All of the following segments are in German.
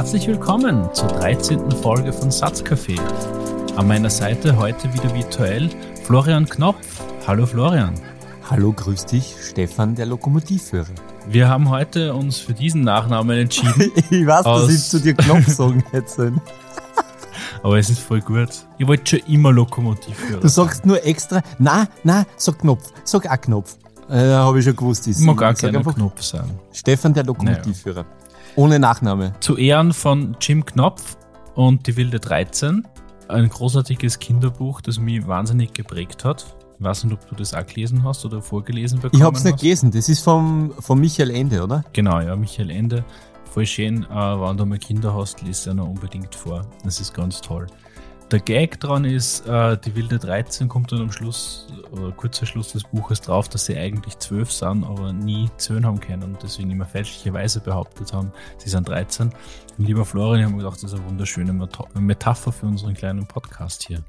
Herzlich willkommen zur 13. Folge von Satzcafé. An meiner Seite heute wieder virtuell Florian Knopf. Hallo Florian. Hallo, grüß dich, Stefan, der Lokomotivführer. Wir haben heute uns für diesen Nachnamen entschieden. ich weiß, dass ich zu dir Knopf sagen hätte. Aber es ist voll gut. Ich wollte schon immer Lokomotivführer. Du sagst nur extra, na, na, sag Knopf, sag auch Knopf. Äh, habe ich schon gewusst. Ich mag gar keinen Knopf sagen. Stefan, der Lokomotivführer. Naja. Ohne Nachname. Zu Ehren von Jim Knopf und die Wilde 13. Ein großartiges Kinderbuch, das mich wahnsinnig geprägt hat. Ich weiß nicht, ob du das auch gelesen hast oder vorgelesen bekommen Ich habe es nicht gelesen. Das ist vom, vom Michael Ende, oder? Genau, ja, Michael Ende. Voll schön. Äh, wenn du mal Kinder hast, liest ja noch unbedingt vor. Das ist ganz toll. Der Gag dran ist, äh, die wilde 13 kommt dann am Schluss, oder kurzer Schluss des Buches drauf, dass sie eigentlich zwölf sind, aber nie zehn haben können und deswegen immer fälschlicherweise behauptet haben, sie sind 13. Und lieber Florian, ich habe gedacht, das ist eine wunderschöne Metapher für unseren kleinen Podcast hier.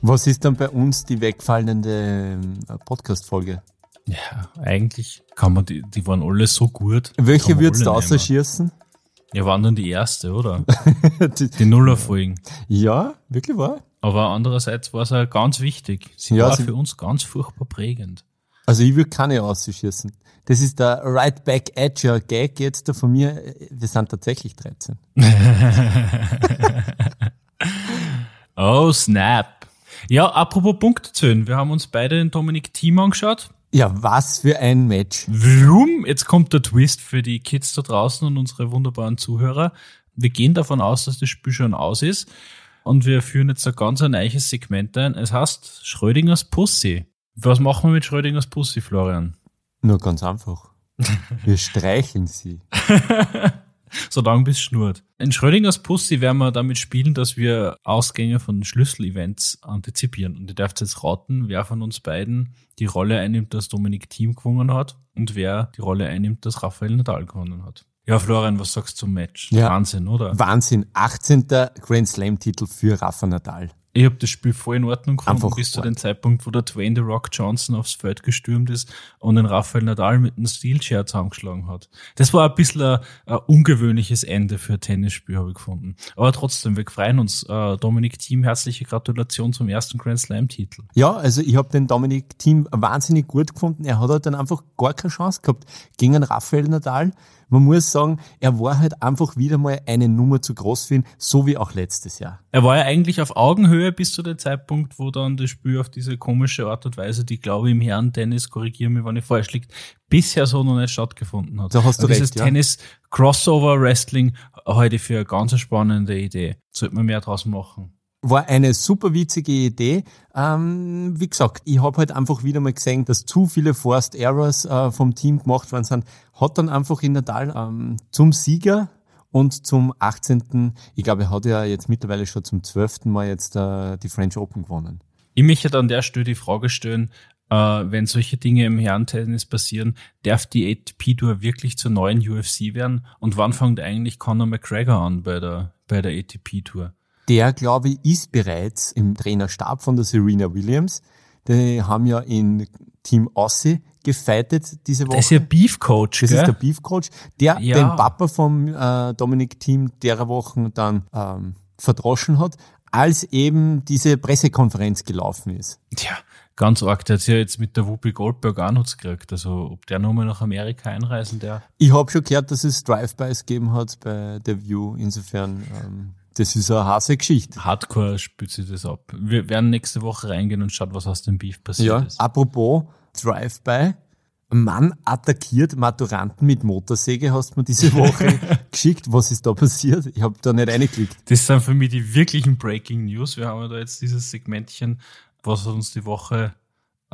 Was ist dann bei uns die wegfallende äh, Podcast-Folge? Ja, eigentlich kann man die, die waren alle so gut. Welche würdest du ausschießen? Ja, waren dann die erste, oder? die, die Nullerfolgen. Ja, wirklich wahr. Aber andererseits war es auch ganz wichtig. Sie ja, war sie für uns ganz furchtbar prägend. Also ich würde keine ausschießen. Das ist der Right Back Edger Gag jetzt da von mir. Wir sind tatsächlich 13. oh, snap. Ja, apropos Punkte zählen. Wir haben uns beide den Dominik Thiem angeschaut. Ja, was für ein Match. Warum? Jetzt kommt der Twist für die Kids da draußen und unsere wunderbaren Zuhörer. Wir gehen davon aus, dass das Spiel schon aus ist. Und wir führen jetzt ein ganz ein neues Segment ein. Es heißt Schrödingers Pussy. Was machen wir mit Schrödingers Pussy, Florian? Nur ganz einfach. Wir streicheln sie. solange bis schnurrt. In Schrödingers Pussy werden wir damit spielen, dass wir Ausgänge von Schlüsselevents antizipieren. Und ihr dürft jetzt raten, wer von uns beiden die Rolle einnimmt, dass Dominik Thiem gewonnen hat und wer die Rolle einnimmt, dass Rafael Nadal gewonnen hat. Ja, Florian, was sagst du zum Match? Ja. Wahnsinn, oder? Wahnsinn. 18. Grand Slam-Titel für Rafa Nadal. Ich habe das Spiel voll in Ordnung gefunden, Einfach bis zu dem Zeitpunkt, wo der Dwayne The Rock Johnson aufs Feld gestürmt ist und den Rafael Nadal mit einem Steel Chair zusammengeschlagen hat. Das war ein bisschen ein, ein ungewöhnliches Ende für ein Tennisspiel, habe ich gefunden. Aber trotzdem, wir freuen uns. Äh, Dominik Thiem, herzliche Gratulation zum ersten Grand Slam-Titel. Ja, also ich habe den Dominik Thiem wahnsinnig gut gefunden. Er hat halt dann einfach gar keine Chance gehabt gegen einen Rafael Nadal man muss sagen, er war halt einfach wieder mal eine Nummer zu groß für ihn, so wie auch letztes Jahr. Er war ja eigentlich auf Augenhöhe bis zu dem Zeitpunkt, wo dann das Spiel auf diese komische Art und Weise, die glaube ich im Herren-Tennis, korrigiere mich, wenn ich falsch liegt, bisher so noch nicht stattgefunden hat. Da hast du recht, dieses ja. Tennis Crossover Wrestling ich für eine ganz spannende Idee. Sollte man mehr draus machen war eine super witzige Idee. Ähm, wie gesagt, ich habe halt einfach wieder mal gesehen, dass zu viele Forced Errors äh, vom Team gemacht worden sind. Hat dann einfach in Natal ähm, zum Sieger und zum 18. Ich glaube, er hat ja jetzt mittlerweile schon zum 12. Mal jetzt äh, die French Open gewonnen. Ich möchte an der Stelle die Frage stellen, äh, wenn solche Dinge im Herrentennis passieren, darf die ATP-Tour wirklich zur neuen UFC werden? Und wann fängt eigentlich Conor McGregor an bei der, bei der ATP-Tour? Der, glaube ich, ist bereits im Trainerstab von der Serena Williams. Die haben ja in Team Aussie gefightet diese Woche. Das ist ja Beef Coach, Das gell? ist der Beef Coach, der ja. den Papa vom äh, Dominik Team derer Wochen dann ähm, verdroschen hat, als eben diese Pressekonferenz gelaufen ist. Tja, ganz arg. Der hat ja jetzt mit der Whoopi Goldberg auch noch gekriegt. Also ob der nochmal nach Amerika einreisen, der. Ich habe schon gehört, dass es Drive-Bys gegeben hat bei der View. Insofern ähm, das ist eine harte Geschichte. Hardcore spült sich das ab. Wir werden nächste Woche reingehen und schauen, was aus dem Beef passiert ja, ist. Apropos Drive-By. Mann attackiert Maturanten mit Motorsäge, hast du mir diese Woche geschickt. Was ist da passiert? Ich habe da nicht reingeklickt. Das sind für mich die wirklichen Breaking News. Wir haben ja da jetzt dieses Segmentchen, was uns die Woche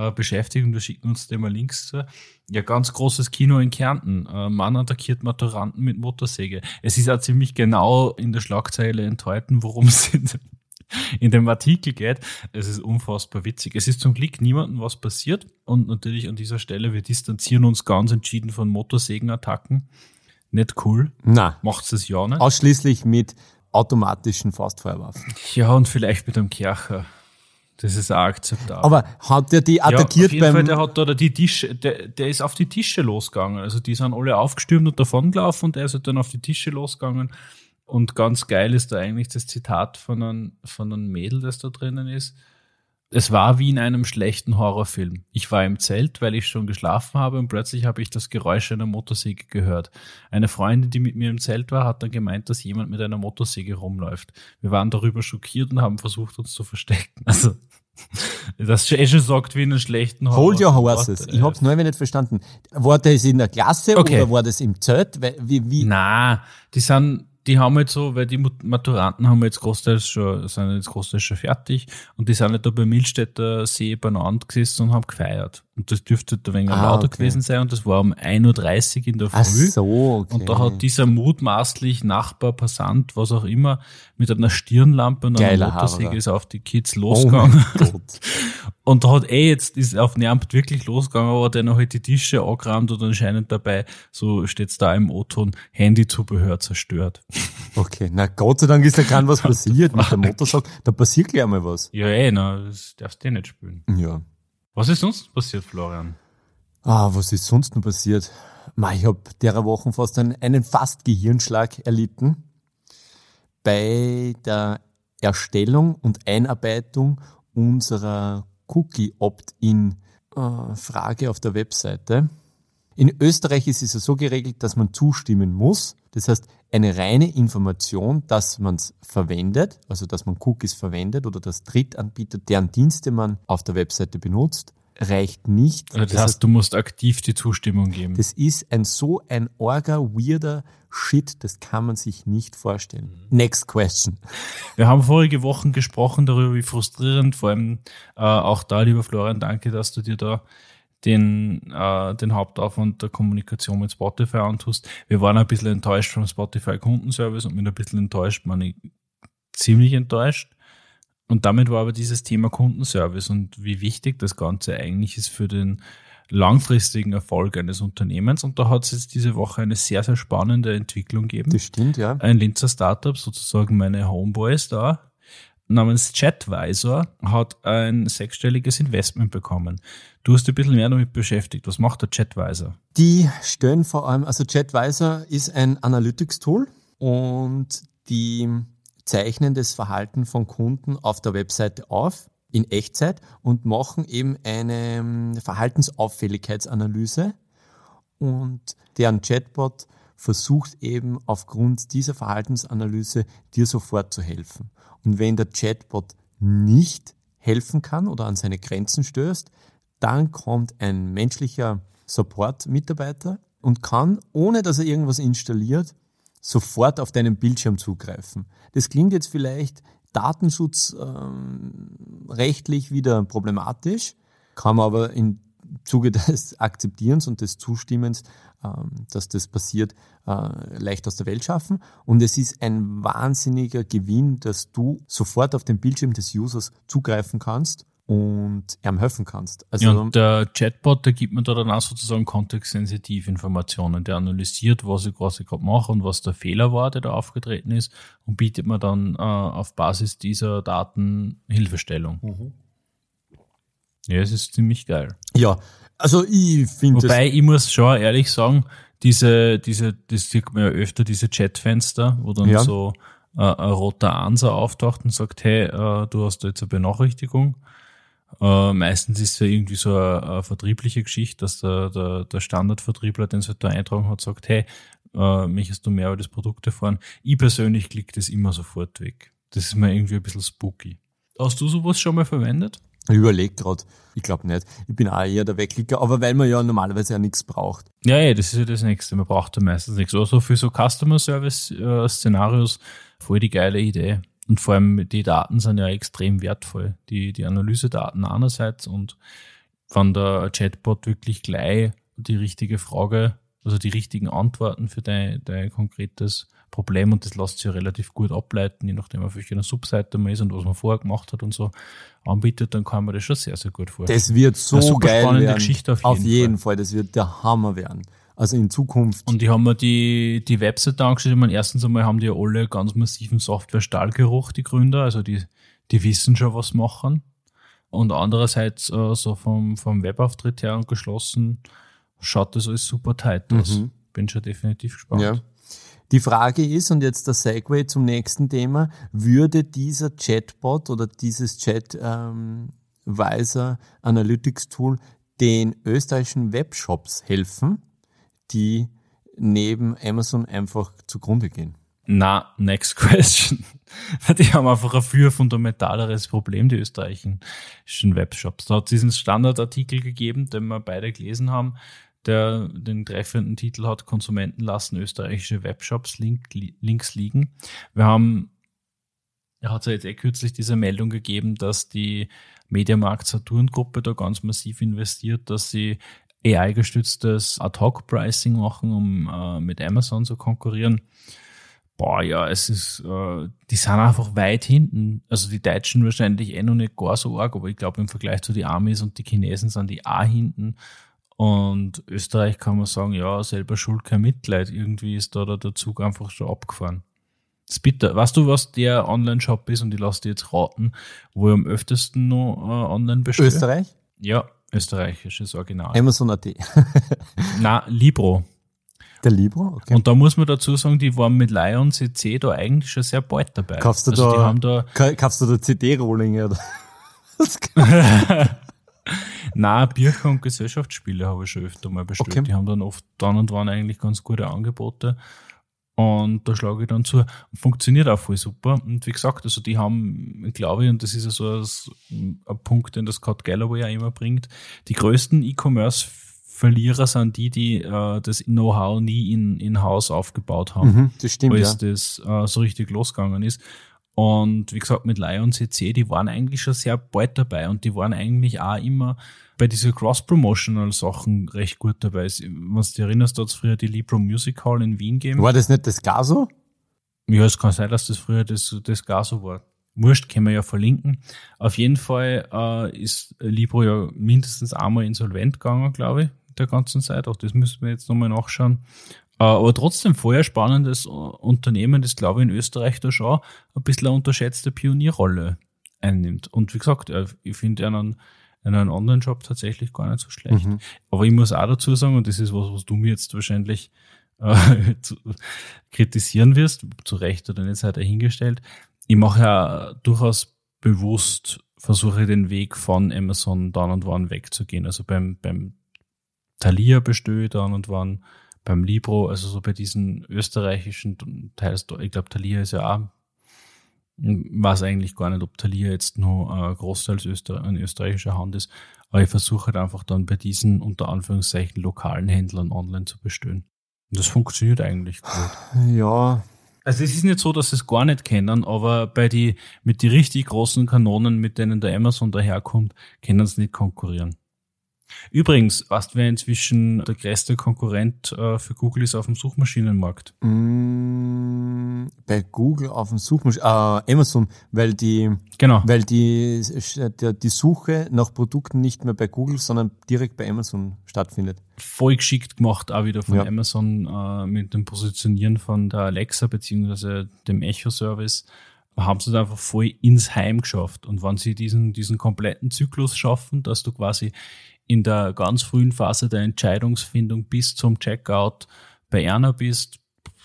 äh, beschäftigt und wir schicken uns dem mal Links zu. Ja, ganz großes Kino in Kärnten. Äh, Mann attackiert Maturanten mit Motorsäge. Es ist auch ziemlich genau in der Schlagzeile enthalten, worum es in, in dem Artikel geht. Es ist unfassbar witzig. Es ist zum Glück niemandem was passiert und natürlich an dieser Stelle, wir distanzieren uns ganz entschieden von Motorsägenattacken. Nicht cool. Na. Macht's das ja nicht. Ausschließlich mit automatischen Faustfeuerwaffen. Ja, und vielleicht mit einem Kercher. Das ist auch akzeptabel. Aber hat der die attackiert ja, auf jeden beim. Fall, der hat da die Tische, der, der ist auf die Tische losgegangen. Also die sind alle aufgestürmt und davon gelaufen und der ist halt dann auf die Tische losgegangen Und ganz geil ist da eigentlich das Zitat von einem, von einem Mädel, das da drinnen ist. Es war wie in einem schlechten Horrorfilm. Ich war im Zelt, weil ich schon geschlafen habe und plötzlich habe ich das Geräusch einer Motorsäge gehört. Eine Freundin, die mit mir im Zelt war, hat dann gemeint, dass jemand mit einer Motorsäge rumläuft. Wir waren darüber schockiert und haben versucht, uns zu verstecken. Also, das eh schon sagt wie in einem schlechten Horror. Hold your horses. Ich hab's nur nicht verstanden. War das in der Klasse okay. oder war das im Zelt? Wie, wie? Na, die sind die haben jetzt so, weil die Maturanten haben jetzt großteils schon, sind jetzt großteils schon fertig und die sind nicht da beim Milstädter See beieinander gesessen und haben gefeiert. Und das dürfte ein wenig ah, lauter okay. gewesen sein und das war um 1.30 Uhr in der Früh. Ach so, okay. Und da hat dieser mutmaßlich Nachbar, Passant, was auch immer, mit einer Stirnlampe und einer Motorsäge ist auf die Kids oh losgegangen. Oh und da hat eh jetzt, ist auf Nermt wirklich losgegangen, aber der noch halt die Tische angerammt und anscheinend dabei, so steht's da im O-Ton, Handyzubehör zerstört. Okay, na Gott sei Dank ist da kein was passiert mit der Motorsäge. Da passiert gleich mal was. Ja, eh, na, das darfst du eh nicht spielen. Ja. Was ist sonst passiert, Florian? Ah, was ist sonst noch passiert? Ich habe derer Wochen fast einen, einen fast Gehirnschlag erlitten bei der Erstellung und Einarbeitung unserer Cookie-Opt-in-Frage auf der Webseite. In Österreich ist es ja so geregelt, dass man zustimmen muss. Das heißt, eine reine Information, dass man es verwendet, also dass man Cookies verwendet oder dass Drittanbieter, deren Dienste man auf der Webseite benutzt, reicht nicht. Also das, das heißt, du musst aktiv die Zustimmung geben. Das ist ein so ein orga, weirder Shit, das kann man sich nicht vorstellen. Mhm. Next question. Wir haben vorige Wochen gesprochen darüber, wie frustrierend, vor allem äh, auch da, lieber Florian, danke, dass du dir da den, äh, den Hauptaufwand der Kommunikation mit Spotify antust. Wir waren ein bisschen enttäuscht vom Spotify Kundenservice und mit ein bisschen enttäuscht, meine ziemlich enttäuscht. Und damit war aber dieses Thema Kundenservice und wie wichtig das Ganze eigentlich ist für den langfristigen Erfolg eines Unternehmens. Und da hat es jetzt diese Woche eine sehr, sehr spannende Entwicklung gegeben. Das stimmt, ja. Ein Linzer Startup, sozusagen meine Homeboys da, namens Chatvisor hat ein sechsstelliges Investment bekommen. Du hast dich ein bisschen mehr damit beschäftigt. Was macht der Chatvisor? Die stellen vor allem, also Chatvisor ist ein Analytics-Tool und die zeichnen das Verhalten von Kunden auf der Webseite auf in Echtzeit und machen eben eine ähm, Verhaltensauffälligkeitsanalyse und deren Chatbot versucht eben aufgrund dieser Verhaltensanalyse dir sofort zu helfen. Und wenn der Chatbot nicht helfen kann oder an seine Grenzen stößt, dann kommt ein menschlicher Support-Mitarbeiter und kann, ohne dass er irgendwas installiert, sofort auf deinen Bildschirm zugreifen. Das klingt jetzt vielleicht datenschutzrechtlich ähm, wieder problematisch, kann man aber im Zuge des Akzeptierens und des Zustimmens ähm, dass das passiert, äh, leicht aus der Welt schaffen. Und es ist ein wahnsinniger Gewinn, dass du sofort auf den Bildschirm des Users zugreifen kannst und ihm helfen kannst. Also ja, und der Chatbot, der gibt mir da dann auch sozusagen kontextsensitiv Informationen. Der analysiert, was ich quasi gerade mache und was der Fehler war, der da aufgetreten ist und bietet mir dann äh, auf Basis dieser Daten Hilfestellung. Mhm. Ja, es ist ziemlich geil. Ja, also ich finde Wobei, ich muss schon ehrlich sagen, diese, diese, das sieht man ja öfter, diese Chatfenster, wo dann ja. so äh, ein roter Anser auftaucht und sagt, hey, äh, du hast da jetzt eine Benachrichtigung. Äh, meistens ist es ja irgendwie so eine, eine vertriebliche Geschichte, dass der, der, der Standardvertriebler, den es halt da eintragen hat, sagt, hey, äh, möchtest du mehr über das Produkt erfahren? Ich persönlich klicke das immer sofort weg. Das ist mir irgendwie ein bisschen spooky. Hast du sowas schon mal verwendet? Ich überlege gerade, ich glaube nicht. Ich bin auch eher der Wegklicker, aber weil man ja normalerweise ja nichts braucht. Ja, ja, das ist ja das Nächste. Man braucht ja meistens nichts. Also für so Customer Service äh, voll die geile Idee. Und vor allem die Daten sind ja extrem wertvoll. Die, die Analysedaten einerseits und wenn der Chatbot wirklich gleich die richtige Frage, also die richtigen Antworten für dein, dein konkretes Problem und das lässt sich ja relativ gut ableiten, je nachdem auf welcher Subseite man ist und was man vorher gemacht hat und so anbietet, dann kann man das schon sehr, sehr gut vorstellen. Das wird so geil werden. Geschichte auf jeden, auf jeden Fall. Fall. Das wird der Hammer werden. Also in Zukunft. Und die haben mir die, die Webseite angeschaut. Ich meine, erstens einmal haben die ja alle ganz massiven Software-Stahlgeruch, die Gründer. Also die, die wissen schon, was machen. Und andererseits, äh, so vom, vom Webauftritt her und geschlossen, schaut das alles super tight aus. Mhm. Bin schon definitiv gespannt. Ja. Die Frage ist, und jetzt der Segway zum nächsten Thema, würde dieser Chatbot oder dieses Chat-Weiser ähm, Analytics Tool den österreichischen Webshops helfen, die neben Amazon einfach zugrunde gehen? Na, next question. Die haben einfach ein viel fundamentaleres Problem, die österreichischen Webshops. Da hat es diesen Standardartikel gegeben, den wir beide gelesen haben, der den treffenden Titel hat, Konsumenten lassen österreichische Webshops link, links liegen. Wir haben, er hat ja jetzt eh kürzlich diese Meldung gegeben, dass die Mediamarkt Saturn Gruppe da ganz massiv investiert, dass sie AI-gestütztes Ad-Hoc-Pricing machen, um äh, mit Amazon zu konkurrieren. Boah, ja, es ist, äh, die sind einfach weit hinten. Also die Deutschen wahrscheinlich eh noch nicht gar so arg, aber ich glaube im Vergleich zu den Amis und die Chinesen sind die auch hinten. Und Österreich kann man sagen, ja, selber schuld, kein Mitleid. Irgendwie ist da der Zug einfach schon abgefahren. Das ist bitter. Weißt du, was der Online-Shop ist? Und ich lasse dir jetzt raten, wo ich am öftesten noch äh, online bestelle. Österreich? Ja, österreichisches Original. Amazon.at. Na, Libro. Der Libro? Okay. Und da muss man dazu sagen, die waren mit Lion CC da eigentlich schon sehr bald dabei. Kaufst du also da, da kaufst du da CD-Rollinge oder? Na, Bircher und Gesellschaftsspiele habe ich schon öfter mal bestellt. Okay. Die haben dann oft dann und wann eigentlich ganz gute Angebote. Und da schlage ich dann zu. Funktioniert auch voll super. Und wie gesagt, also die haben, glaube ich, und das ist ja so ein, ein Punkt, den das Scott Galloway ja immer bringt, die größten E-Commerce Verlierer sind die, die äh, das Know-how nie in, in Haus aufgebaut haben. Mhm, das stimmt, als ja. das äh, so richtig losgegangen ist. Und wie gesagt, mit Lion CC, die waren eigentlich schon sehr bald dabei und die waren eigentlich auch immer bei diesen Cross-Promotional-Sachen recht gut dabei. Wenn du dich erinnerst, da hat es früher die Libro Music Hall in Wien gegeben. War das nicht das Gaso? Ja, es kann sein, dass das früher das, das Gaso war. Wurscht, können wir ja verlinken. Auf jeden Fall äh, ist Libro ja mindestens einmal insolvent gegangen, glaube ich der ganzen Zeit. Auch das müssen wir jetzt nochmal nachschauen. Äh, aber trotzdem vorher spannendes Unternehmen, das glaube ich in Österreich da schon ein bisschen eine unterschätzte Pionierrolle einnimmt. Und wie gesagt, äh, ich finde einen, einen Online-Shop tatsächlich gar nicht so schlecht. Mhm. Aber ich muss auch dazu sagen, und das ist was, was du mir jetzt wahrscheinlich äh, zu, kritisieren wirst, zu Recht oder nicht, sei dahingestellt. Ich mache ja durchaus bewusst, versuche den Weg von Amazon dann und wann wegzugehen. Also beim, beim Thalia besteht dann und wann beim Libro, also so bei diesen österreichischen Teils, ich glaube, Thalia ist ja auch, weiß eigentlich gar nicht, ob Thalia jetzt nur äh, großteils Öster ein österreichischer Hand ist, aber ich versuche halt einfach dann bei diesen unter Anführungszeichen lokalen Händlern online zu bestellen. Und das funktioniert eigentlich gut. Ja. Also es ist nicht so, dass sie es gar nicht kennen, aber bei die, mit die richtig großen Kanonen, mit denen der Amazon daherkommt, können sie nicht konkurrieren. Übrigens, was wäre inzwischen der größte Konkurrent äh, für Google ist auf dem Suchmaschinenmarkt? Mm, bei Google auf dem Suchmaschinenmarkt, äh, Amazon, weil die, genau. weil die, die, Suche nach Produkten nicht mehr bei Google, sondern direkt bei Amazon stattfindet. Voll geschickt gemacht, auch wieder von ja. Amazon äh, mit dem Positionieren von der Alexa beziehungsweise dem Echo-Service haben sie es einfach voll ins Heim geschafft. Und wenn sie diesen, diesen kompletten Zyklus schaffen, dass du quasi in der ganz frühen Phase der Entscheidungsfindung bis zum Checkout bei Erna bist,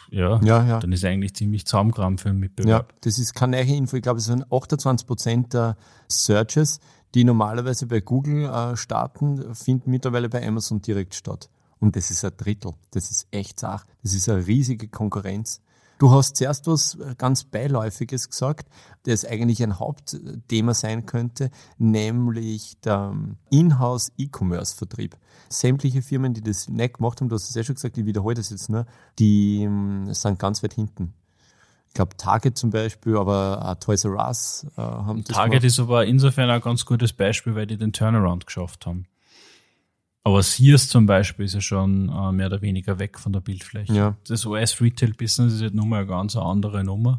ja, ja, ja. dann ist eigentlich ziemlich Zaumkram für einen Mitbewerb. Ja, das ist keine Info. Ich glaube, es sind 28 Prozent der Searches, die normalerweise bei Google äh, starten, finden mittlerweile bei Amazon direkt statt. Und das ist ein Drittel. Das ist echt Sach. Das ist eine riesige Konkurrenz. Du hast zuerst was äh, ganz Beiläufiges gesagt, das eigentlich ein Hauptthema sein könnte, nämlich der ähm, Inhouse E-Commerce-Vertrieb. Sämtliche Firmen, die das nicht gemacht haben, du hast es ja schon gesagt, ich wiederhole das jetzt nur, die ähm, sind ganz weit hinten. Ich glaube, Target zum Beispiel, aber auch Toys R Us äh, haben das Target gemacht. ist aber insofern ein ganz gutes Beispiel, weil die den Turnaround geschafft haben. Aber Sears zum Beispiel ist ja schon äh, mehr oder weniger weg von der Bildfläche. Ja. Das US-Retail-Business ist halt nun mal eine ganz andere Nummer.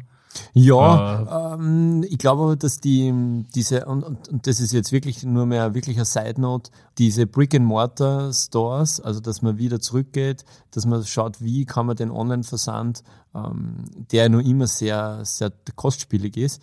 Ja, äh, ähm, ich glaube aber, dass die, diese, und, und, und das ist jetzt wirklich nur mehr wirklich eine Side Note, diese Brick-and-Mortar-Stores, also dass man wieder zurückgeht, dass man schaut, wie kann man den Online-Versand, ähm, der nur immer sehr, sehr kostspielig ist,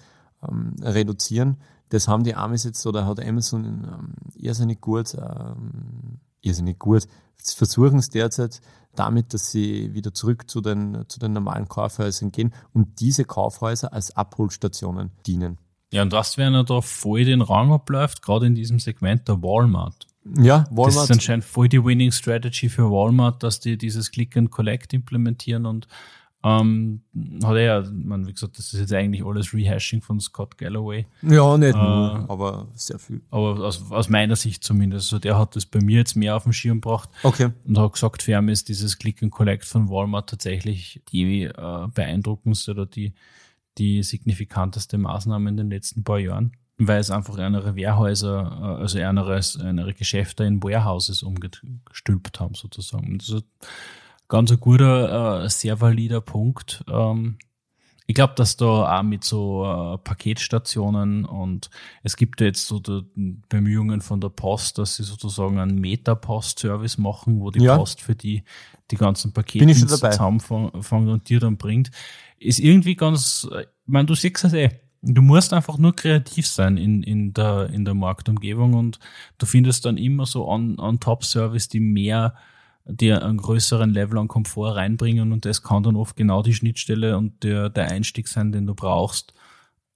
ähm, reduzieren. Das haben die Amis jetzt oder hat Amazon ähm, irrsinnig gut ähm, irrsinnig gut. Sie versuchen es derzeit damit, dass sie wieder zurück zu den, zu den normalen Kaufhäusern gehen und diese Kaufhäuser als Abholstationen dienen. Ja, und was, wenn er da voll den Rang abläuft, gerade in diesem Segment der Walmart? Ja, Walmart. Das ist anscheinend voll die Winning Strategy für Walmart, dass die dieses Click and Collect implementieren und ähm, hat er ja, man, wie gesagt, das ist jetzt eigentlich alles Rehashing von Scott Galloway. Ja, nicht äh, nur, aber sehr viel. Aber aus, aus meiner Sicht zumindest. Also der hat das bei mir jetzt mehr auf den Schirm gebracht. Okay. Und hat gesagt, für ihn ist dieses Click and Collect von Walmart tatsächlich die äh, beeindruckendste oder die, die signifikanteste Maßnahme in den letzten paar Jahren. Weil es einfach andere Wehrhäuser, äh, also andere, andere Geschäfte in Warehouses umgestülpt haben, sozusagen. Und das ist ganz ein guter, äh, sehr valider Punkt. Ähm, ich glaube, dass da auch mit so äh, Paketstationen und es gibt ja jetzt so die Bemühungen von der Post, dass sie sozusagen einen Meta-Post-Service machen, wo die ja. Post für die die ganzen Pakete zusammenfangen und dir dann bringt. Ist irgendwie ganz, ich meine, du siehst es eh. Du musst einfach nur kreativ sein in, in, der, in der Marktumgebung und du findest dann immer so on-top-Service, die mehr dir einen größeren Level an Komfort reinbringen und das kann dann oft genau die Schnittstelle und der, der Einstieg sein, den du brauchst,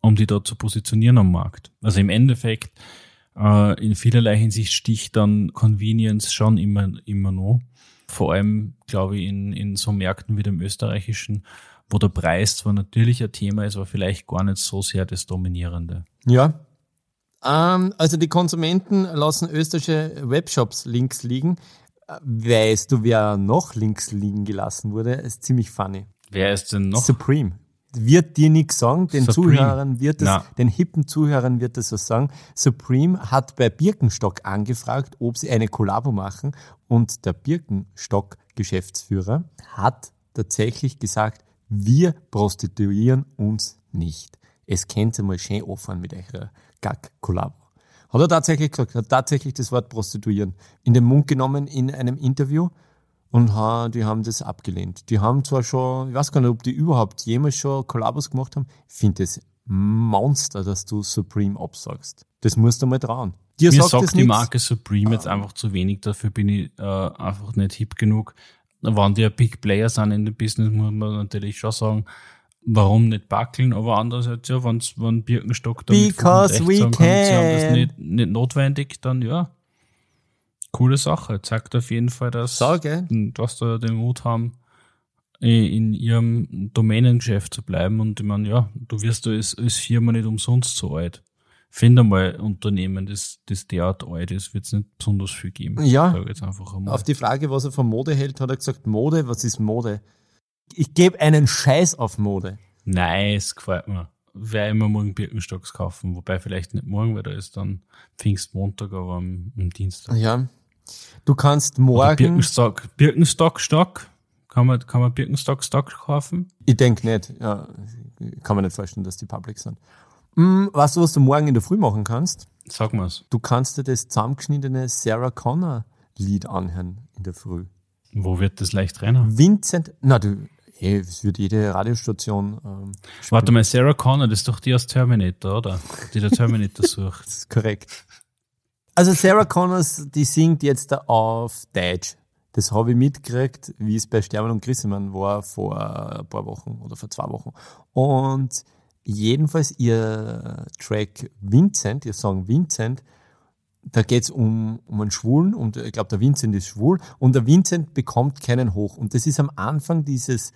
um die dort zu positionieren am Markt. Also im Endeffekt, äh, in vielerlei Hinsicht sticht dann Convenience schon immer, immer noch. Vor allem, glaube ich, in, in so Märkten wie dem österreichischen, wo der Preis zwar natürlich ein Thema ist, aber vielleicht gar nicht so sehr das Dominierende. Ja. Ähm, also die Konsumenten lassen österreichische Webshops links liegen. Weißt du, wer noch links liegen gelassen wurde? Ist ziemlich funny. Wer ist denn noch? Supreme. Wird dir nichts sagen, den Supreme. Zuhörern wird es, Na. den hippen Zuhörern wird es was sagen. Supreme hat bei Birkenstock angefragt, ob sie eine Kollabo machen und der Birkenstock-Geschäftsführer hat tatsächlich gesagt, wir prostituieren uns nicht. Es kennt ihr mal schön offen mit eurer Gag-Kollabo. Hat er tatsächlich gesagt, hat tatsächlich das Wort Prostituieren in den Mund genommen in einem Interview und ha, die haben das abgelehnt. Die haben zwar schon, ich weiß gar nicht, ob die überhaupt jemals schon Kollabos gemacht haben. Ich finde es Monster, dass du Supreme absagst. Das musst du mal trauen. Dir Mir sagt, sagt die. Marke Supreme jetzt einfach zu wenig, dafür bin ich äh, einfach nicht hip genug. Wenn die ein Big Player sind in dem Business, muss man natürlich schon sagen, warum nicht backeln, aber andererseits, ja, wenn's, wenn Birkenstock da Because we can. Kann, sie haben das nicht, nicht notwendig, dann ja. Coole Sache. Zeigt auf jeden Fall, dass, Sage. dass da den Mut haben, in ihrem Domänengeschäft zu bleiben. Und ich meine, ja, du wirst da als, als Firma nicht umsonst so alt. Finde mal Unternehmen, das, das derart alt ist, wird es nicht besonders viel geben. Ja. Auf die Frage, was er von Mode hält, hat er gesagt, Mode, was ist Mode? Ich gebe einen Scheiß auf Mode. Nice, gefällt mir. Werde immer morgen Birkenstocks kaufen, wobei vielleicht nicht morgen, weil da ist dann Pfingstmontag, aber am, am Dienstag. Ja. Du kannst morgen. Birkenstock, Birkenstock, Stock. Kann man, kann man Birkenstock, Stock kaufen? Ich denke nicht. Ja, kann man nicht vorstellen, dass die public sind. Hm, weißt du, was du morgen in der Früh machen kannst? Sag mal's. Du kannst dir das zusammengeschnittene Sarah Connor Lied anhören in der Früh. Wo wird das leicht rennen? Vincent, na du, Hey, es wird jede Radiostation. Ähm, Warte mal, Sarah Connor, das ist doch die aus Terminator, oder? Die der Terminator sucht. das ist korrekt. Also Sarah Connor, die singt jetzt auf Deutsch. Das habe ich mitgekriegt, wie es bei Sterben und Grissemann war vor ein paar Wochen oder vor zwei Wochen. Und jedenfalls ihr Track Vincent, ihr Song Vincent, da geht's um, um einen Schwulen und ich glaube, der Vincent ist schwul und der Vincent bekommt keinen Hoch. Und das ist am Anfang dieses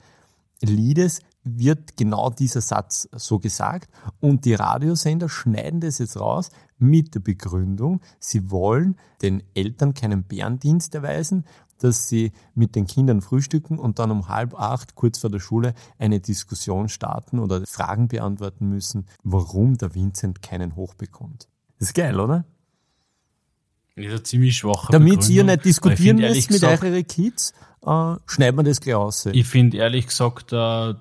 Liedes wird genau dieser Satz so gesagt und die Radiosender schneiden das jetzt raus mit der Begründung, sie wollen den Eltern keinen Bärendienst erweisen, dass sie mit den Kindern frühstücken und dann um halb acht, kurz vor der Schule, eine Diskussion starten oder Fragen beantworten müssen, warum der Vincent keinen Hoch bekommt. Das ist geil, oder? Eine ziemlich schwache Damit ihr nicht diskutieren müsst mit euren Kids, äh, schneidet man das gleich aus. Ich finde ehrlich gesagt, äh,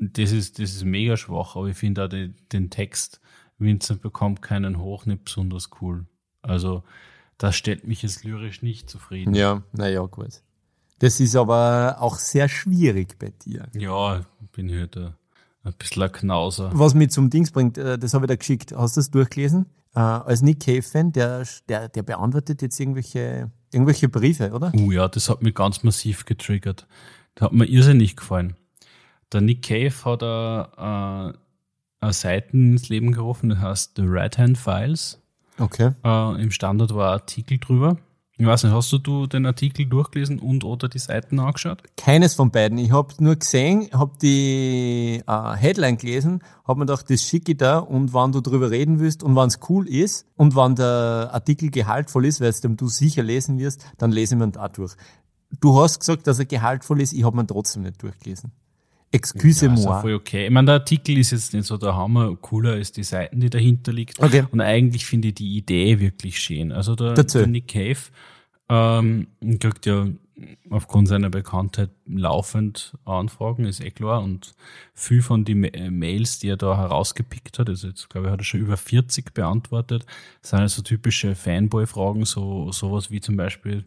das, ist, das ist mega schwach, aber ich finde auch den, den Text, Vincent bekommt keinen Hoch, nicht besonders cool. Also, das stellt mich jetzt lyrisch nicht zufrieden. Ja, naja, gut. Das ist aber auch sehr schwierig bei dir. Ja, bin ich halt ein, ein bisschen ein Knauser. Was mich zum Dings bringt, äh, das habe ich da geschickt. Hast du das durchgelesen? Äh, als Nick Cave-Fan, der, der, der beantwortet jetzt irgendwelche irgendwelche Briefe, oder? Oh ja, das hat mich ganz massiv getriggert. Das hat mir irrsinnig gefallen. Der Nick Cave hat eine, äh, eine Seite ins Leben gerufen, das heißt The Right Hand Files. Okay. Äh, Im Standard war ein Artikel drüber. Ich weiß nicht, hast du, den Artikel durchgelesen und oder die Seiten angeschaut? Keines von beiden. Ich habe nur gesehen, habe die äh, Headline gelesen, habe mir gedacht, das schicke ich da und wann du drüber reden willst und wann es cool ist und wann der Artikel gehaltvoll ist, weil es dem du sicher lesen wirst, dann lese ich mir da durch. Du hast gesagt, dass er gehaltvoll ist, ich habe mir trotzdem nicht durchgelesen. Excuse-moi. Ja, voll okay. Ich meine, der Artikel ist jetzt nicht so der Hammer, cooler als die Seiten, die dahinter liegt. Okay. Und eigentlich finde ich die Idee wirklich schön. Also der, Dazu. der Nick Cave ähm, kriegt ja aufgrund seiner Bekanntheit laufend Anfragen, ist eh klar. Und viel von den Mails, die er da herausgepickt hat, also jetzt glaube ich, hat er schon über 40 beantwortet, sind also typische Fanboy-Fragen, so sowas wie zum Beispiel,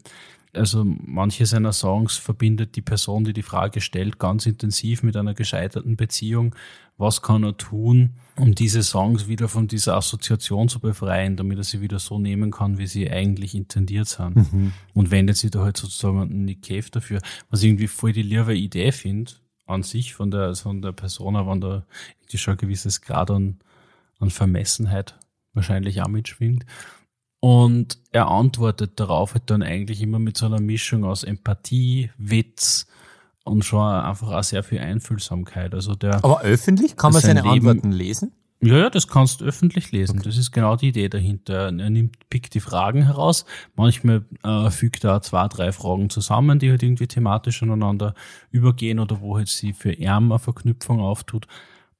also manche seiner Songs verbindet die Person, die die Frage stellt, ganz intensiv mit einer gescheiterten Beziehung. Was kann er tun, um diese Songs wieder von dieser Assoziation zu befreien, damit er sie wieder so nehmen kann, wie sie eigentlich intendiert sind? Mhm. Und wendet sich da halt sozusagen an Nick Cave dafür, was ich irgendwie voll die liebe Idee finde, an sich von der, von der Persona, wenn da irgendwie schon ein gewisses Grad an, an Vermessenheit wahrscheinlich auch mitschwingt. Und er antwortet darauf halt dann eigentlich immer mit so einer Mischung aus Empathie, Witz und schon einfach auch sehr viel Einfühlsamkeit. Also der, Aber öffentlich? Kann man Sein seine Leben- Antworten lesen? ja, ja, das kannst du öffentlich lesen. Das ist genau die Idee dahinter. Er nimmt, pickt die Fragen heraus. Manchmal äh, fügt er auch zwei, drei Fragen zusammen, die halt irgendwie thematisch aneinander übergehen oder wo halt sie für eine Verknüpfung auftut.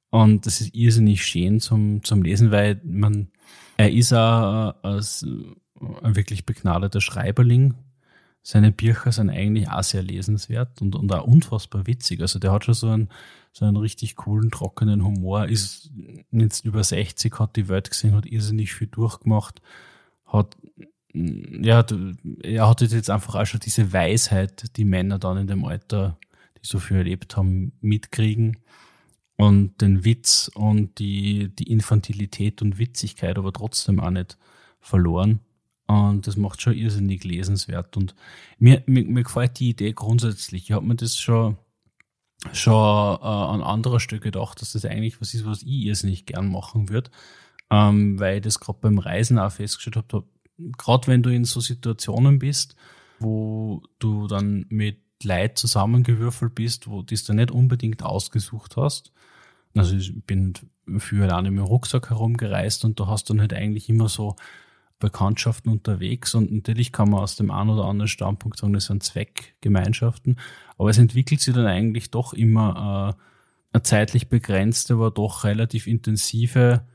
Und das ist irrsinnig schön zum, zum Lesen, weil man, er ist auch äh, äh, ein wirklich begnadeter Schreiberling. Seine Bücher sind eigentlich auch sehr lesenswert und, und auch unfassbar witzig. Also der hat schon so einen, so einen richtig coolen, trockenen Humor, ist jetzt über 60, hat die Welt gesehen, hat irrsinnig viel durchgemacht, hat, ja, er hat jetzt einfach auch schon diese Weisheit, die Männer dann in dem Alter, die so viel erlebt haben, mitkriegen und den Witz und die, die Infantilität und Witzigkeit aber trotzdem auch nicht verloren. Und das macht schon irrsinnig lesenswert. Und mir, mir, mir gefällt die Idee grundsätzlich. Ich habe mir das schon, schon äh, an anderer Stelle gedacht, dass das eigentlich was ist, was ich irrsinnig gern machen würde. Ähm, weil ich das gerade beim Reisen auch festgestellt habe, gerade wenn du in so Situationen bist, wo du dann mit Leid zusammengewürfelt bist, wo du es dann nicht unbedingt ausgesucht hast. Also ich bin für alleine mit dem Rucksack herumgereist und da hast du dann halt eigentlich immer so Bekanntschaften unterwegs und natürlich kann man aus dem einen oder anderen Standpunkt sagen, das sind Zweckgemeinschaften, aber es entwickelt sich dann eigentlich doch immer äh, eine zeitlich begrenzte, aber doch relativ intensive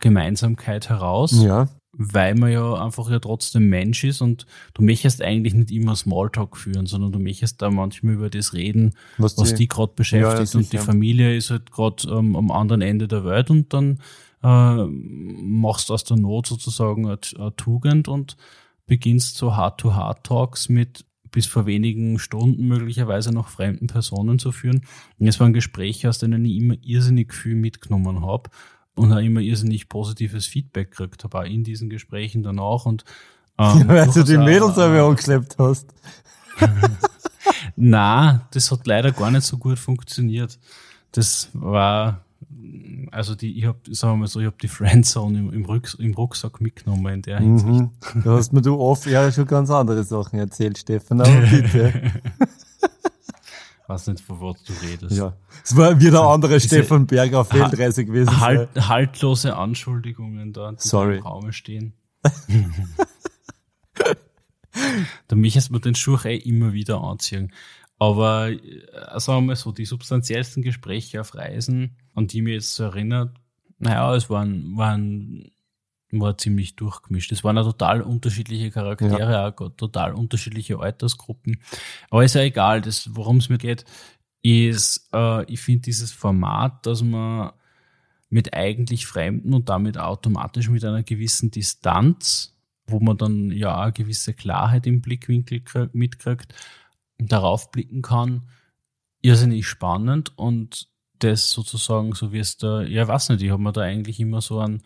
Gemeinsamkeit heraus Ja. Weil man ja einfach ja trotzdem Mensch ist und du möchtest eigentlich nicht immer Smalltalk führen, sondern du möchtest da manchmal über das reden, Was, was die, die gerade beschäftigt Ja, und die. Familie ist halt gerade ähm, am anderen Ende der Welt und dann äh, machst du aus der Not sozusagen eine, eine Tugend und beginnst so Heart-to-Heart-Talks mit bis vor wenigen Stunden möglicherweise noch fremden Personen zu führen. Und es waren Gespräche, aus denen ich immer irrsinnig viel mitgenommen habe und auch immer irrsinnig positives Feedback gekriegt habe, auch in diesen Gesprächen danach. Und, ähm, weil du die Mädels aber äh, angeschleppt hast. na, das hat leider gar nicht so gut funktioniert. Das war, also die, ich habe, sagen wir mal so, ich habe die Friendzone im, im, Rucks, im Rucksack mitgenommen in der Hinsicht. Mhm. Da hast mir du oft ja schon ganz andere Sachen erzählt, Stefan. Aber bitte. Weiß nicht, von was du redest. ja. Es war wieder ein anderer Diese- Stefan Berger auf Weltreise gewesen. Halt, haltlose Anschuldigungen da, die Sorry. im Raum stehen. da möchtest man den Schuh eh immer wieder anziehen. Aber äh, sagen wir mal so, die substanziellsten Gespräche auf Reisen, an die mir jetzt so erinnert, naja, es waren, waren war ziemlich durchgemischt. Es waren ja total unterschiedliche Charaktere, auch total unterschiedliche Altersgruppen. Aber ist ja egal, das, worum es mir geht, ist, äh, ich finde dieses Format, dass man mit eigentlich Fremden und damit automatisch mit einer gewissen Distanz, wo man dann ja eine gewisse Klarheit im Blickwinkel krie- mitkriegt, darauf blicken kann, irrsinnig spannend und das sozusagen, so wie es da, ja, weiß nicht, ich habe mir da eigentlich immer so einen,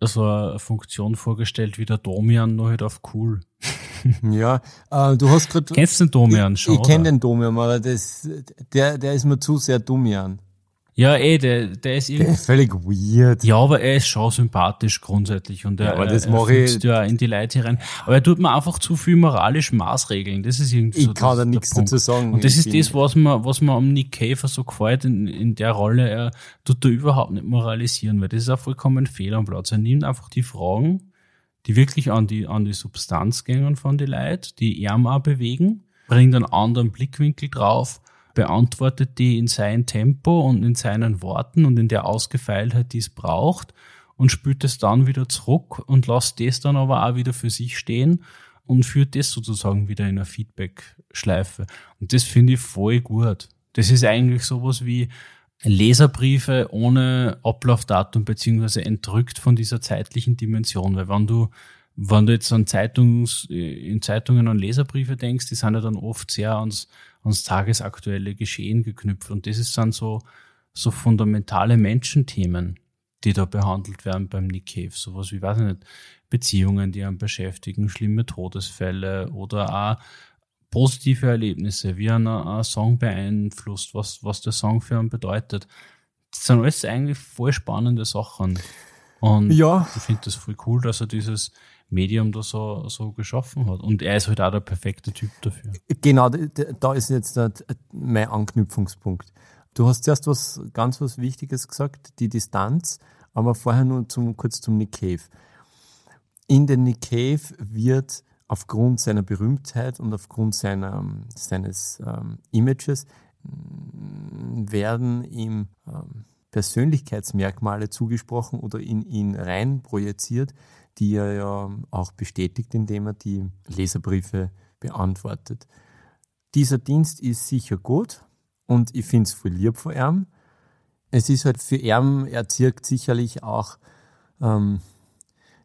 so eine Funktion vorgestellt wie der Domian, nur halt auf cool. Ja, äh, du hast gerade. Kennst den Domian schon? Ich, ich kenne den Domian, aber das, der, der ist mir zu sehr Domian. Ja, eh, der, der ist Der irgendwie. ist völlig weird. Ja, aber er ist schon sympathisch grundsätzlich und er, Ja, aber das er, er ich- ja in die Leute rein. Aber er tut mir einfach zu viel moralisch Maßregeln. Das ist irgendwie so Ich kann da der nichts dazu sagen. Und das Ich ist das, was mir, was mir am Nick Cave so gefällt in, in der Rolle. Er tut da überhaupt nicht moralisieren, weil das ist auch vollkommen ein Fehler am Platz. Er nimmt einfach die Fragen, die wirklich an die, an die Substanz gehen von den Leuten, die ihn auch bewegen, bringt einen anderen Blickwinkel drauf, beantwortet die in sein Tempo und in seinen Worten und in der Ausgefeiltheit, die es braucht und spült es dann wieder zurück und lässt das dann aber auch wieder für sich stehen und führt das sozusagen wieder in eine Feedback-Schleife. Und das finde ich voll gut. Das ist eigentlich sowas wie Leserbriefe ohne Ablaufdatum beziehungsweise entrückt von dieser zeitlichen Dimension. Weil wenn du, wenn du jetzt an Zeitungs, in Zeitungen an Leserbriefe denkst, die sind ja dann oft sehr ans, ans tagesaktuelle Geschehen geknüpft. Und das ist dann so, so fundamentale Menschenthemen, die da behandelt werden beim Nick Cave. Sowas wie, weiß ich nicht, Beziehungen, die einen beschäftigen, schlimme Todesfälle oder auch positive Erlebnisse, wie ein, ein Song beeinflusst, was, was der Song für einen bedeutet. Das sind alles eigentlich voll spannende Sachen. Und Ja. ich finde das voll cool, dass er dieses Medium da so, so geschaffen hat. Und er ist halt auch der perfekte Typ dafür. Genau, da ist jetzt mein Anknüpfungspunkt. Du hast zuerst was ganz was Wichtiges gesagt, die Distanz, aber vorher nur zum, kurz zum Nick Cave. In den Nick Cave wird aufgrund seiner Berühmtheit und aufgrund seiner, seines ähm, Images werden ihm ähm, Persönlichkeitsmerkmale zugesprochen oder in ihn rein projiziert, die er ja auch bestätigt, indem er die Leserbriefe beantwortet. Dieser Dienst ist sicher gut und ich finde es voll lieb von ihm. Es ist halt für ihn, er zirkt sicherlich auch ähm,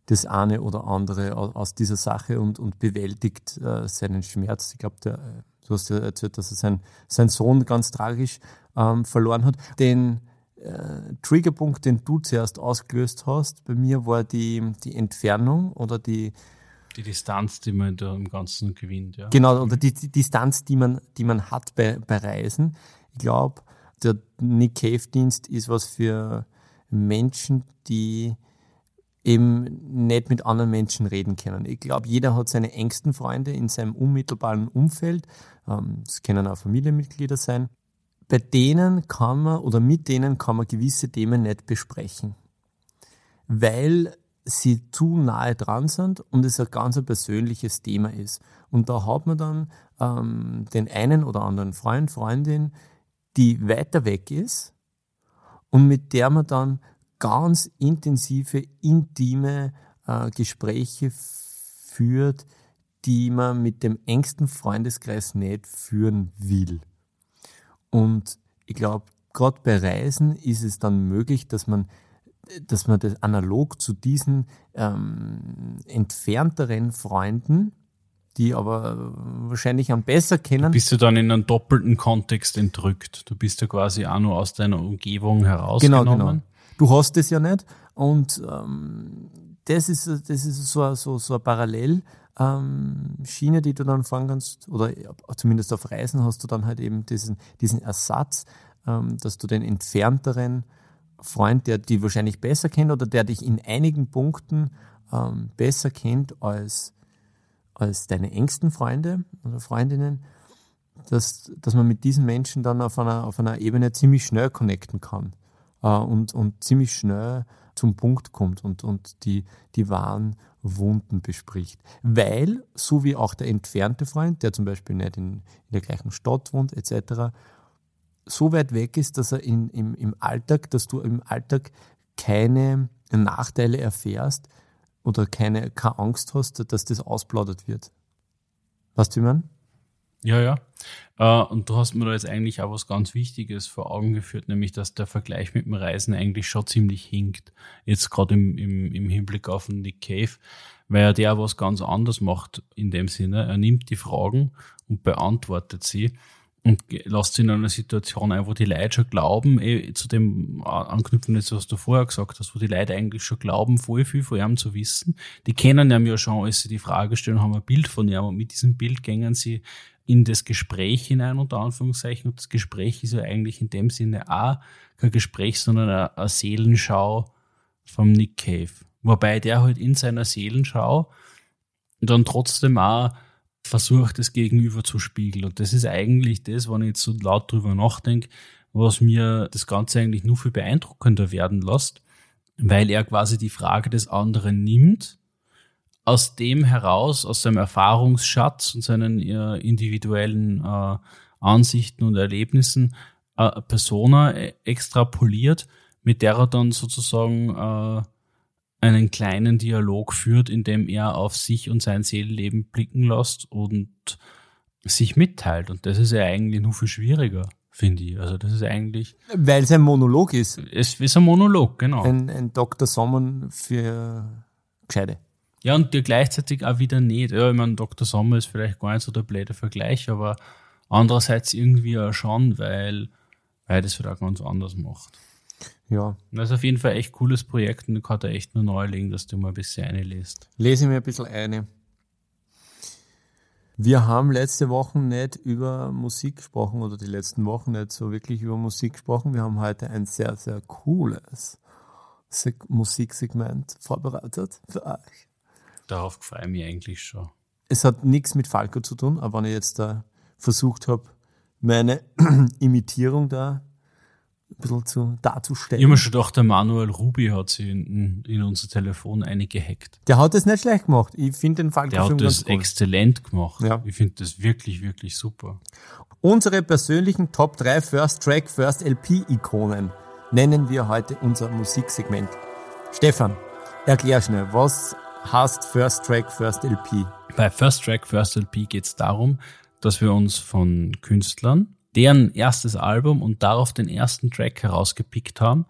das eine oder andere au- aus dieser Sache und, und bewältigt äh, seinen Schmerz. Ich glaube, äh, du hast ja erzählt, dass er sein, sein Sohn ganz tragisch ähm, verloren hat. Den äh, Triggerpunkt, den du zuerst ausgelöst hast, bei mir war die, die Entfernung oder die, Die Distanz, die man da im Ganzen gewinnt, ja. Genau, oder die, die Distanz, die man, die man hat bei, bei Reisen. Ich glaube, der Nick Cave-Dienst ist was für Menschen, die eben nicht mit anderen Menschen reden können. Ich glaube, jeder hat seine engsten Freunde in seinem unmittelbaren Umfeld. Ähm, Es können auch Familienmitglieder sein. Bei denen kann man oder mit denen kann man gewisse Themen nicht besprechen, weil sie zu nahe dran sind und es ein ganz persönliches Thema ist. Und da hat man dann ähm, den einen oder anderen Freund, Freundin, die weiter weg ist und mit der man dann ganz intensive, intime äh, Gespräche führt, die man mit dem engsten Freundeskreis nicht führen will. Und ich glaube, gerade bei Reisen ist es dann möglich, dass man, dass man das analog zu diesen ähm, entfernteren Freunden, die aber wahrscheinlich am besser kennen, Bist du dann in einen doppelten Kontext entrückt? Du bist ja quasi auch nur aus deiner Umgebung Genau, herausgenommen. genau. Du hast es ja nicht. Und ähm, das ist, das ist so, so, so eine Parallelschiene, ähm, Schiene, die du dann fahren kannst, oder zumindest auf Reisen hast du dann halt eben diesen, diesen Ersatz, ähm, dass du den entfernteren Freund, der dich wahrscheinlich besser kennt oder der dich in einigen Punkten ähm, besser kennt als, als deine engsten Freunde oder Freundinnen, dass, dass man mit diesen Menschen dann auf einer, auf einer Ebene ziemlich schnell connecten kann äh, und, und ziemlich schnell zum Punkt kommt und, und die, die wahren Wunden bespricht. Weil, so wie auch der entfernte Freund, der zum Beispiel nicht in, in der gleichen Stadt wohnt, etc., so weit weg ist, dass er in, im, im Alltag, dass du im Alltag keine Nachteile erfährst oder keine, keine Angst hast, dass das ausplaudert wird. Weißt du, wie? Ja, ja. Äh, und du hast mir da jetzt eigentlich auch was ganz Wichtiges vor Augen geführt, nämlich dass der Vergleich mit dem Reisen eigentlich schon ziemlich hinkt. Jetzt gerade im, im, im Hinblick auf den Nick Cave, weil er der was ganz anderes macht in dem Sinne. Er nimmt die Fragen und beantwortet sie. Und lässt sie in einer Situation ein, wo die Leute schon glauben, eh, zu dem anknüpfen jetzt, was du vorher gesagt hast, wo die Leute eigentlich schon glauben, voll viel von ihm zu wissen. Die kennen ihn ja schon, als sie die Frage stellen, haben ein Bild von ihm und mit diesem Bild gängen sie in das Gespräch hinein, unter Anführungszeichen. Und das Gespräch ist ja eigentlich in dem Sinne auch kein Gespräch, sondern eine, eine Seelenschau vom Nick Cave. Wobei der halt in seiner Seelenschau dann trotzdem auch versucht, das Gegenüber zu spiegeln. Und das ist eigentlich das, wenn ich jetzt so laut drüber nachdenke, was mir das Ganze eigentlich nur viel beeindruckender werden lässt, weil er quasi die Frage des anderen nimmt, aus dem heraus, aus seinem Erfahrungsschatz und seinen äh, individuellen äh, Ansichten und Erlebnissen äh, Persona äh, extrapoliert, mit der er dann sozusagen äh, einen kleinen Dialog führt, in dem er auf sich und sein Seelenleben blicken lässt und sich mitteilt. Und das ist ja eigentlich nur viel schwieriger, finde ich. Also das ist eigentlich... Weil es ein Monolog ist. Es ist ein Monolog, genau. Ein, ein Dr. Sommer für Gescheide. Ja, und dir gleichzeitig auch wieder nicht. Ja, ich meine, Dr. Sommer ist vielleicht gar nicht so der blöde Vergleich, aber andererseits irgendwie auch schon, weil, weil das wieder ganz anders macht. Ja. Das ist auf jeden Fall echt cooles Projekt und ich kann da echt nur nahelegen, dass du mal ein bisschen einlest. Lese ich mir ein bisschen eine. Wir haben letzte Woche nicht über Musik gesprochen oder die letzten Wochen nicht so wirklich über Musik gesprochen. Wir haben heute ein sehr, sehr cooles Musiksegment vorbereitet für euch. Darauf freue ich mich eigentlich schon. Es hat nichts mit Falco zu tun, aber wenn ich jetzt da versucht habe, meine Imitierung da bisschen zu, darzustellen. Ich habe mir schon gedacht, der Manuel Ruby hat sie in, in unser Telefon eingehackt. Der hat das nicht schlecht gemacht. Ich finde den Falco Der hat das cool. exzellent gemacht. Ja. Ich finde das wirklich, wirklich super. Unsere persönlichen Top 3 First Track, First LP Ikonen nennen wir heute unser Musiksegment. Stefan, erklär schnell, was heißt First Track, First LP? Bei First Track, First LP geht es darum, dass wir uns von Künstlern deren erstes Album und darauf den ersten Track herausgepickt haben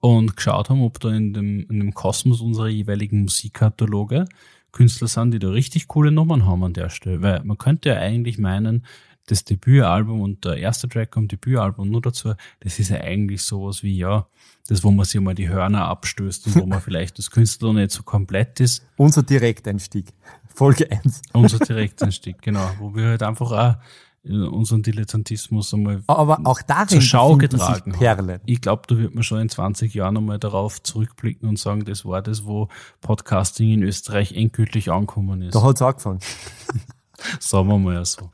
und geschaut haben, ob da in dem, in dem Kosmos unserer jeweiligen Musikkataloge Künstler sind, die da richtig coole Nummern haben an der Stelle. Weil man könnte ja eigentlich meinen, das Debütalbum und der erste Track am Debütalbum nur dazu, das ist ja eigentlich sowas wie, ja, das, wo man sich mal die Hörner abstößt und wo man vielleicht das Künstler nicht so komplett ist. Unser Direkteinstieg. Folge 1. Unser Direkteinstieg, genau. Wo wir halt einfach auch unseren Dilettantismus einmal Aber auch darin zur Schau getragen Perlen. Ich glaube, da wird man schon in 20 Jahren einmal darauf zurückblicken und sagen, das war das, wo Podcasting in Österreich endgültig angekommen ist. Da hat's angefangen. Sagen wir mal so.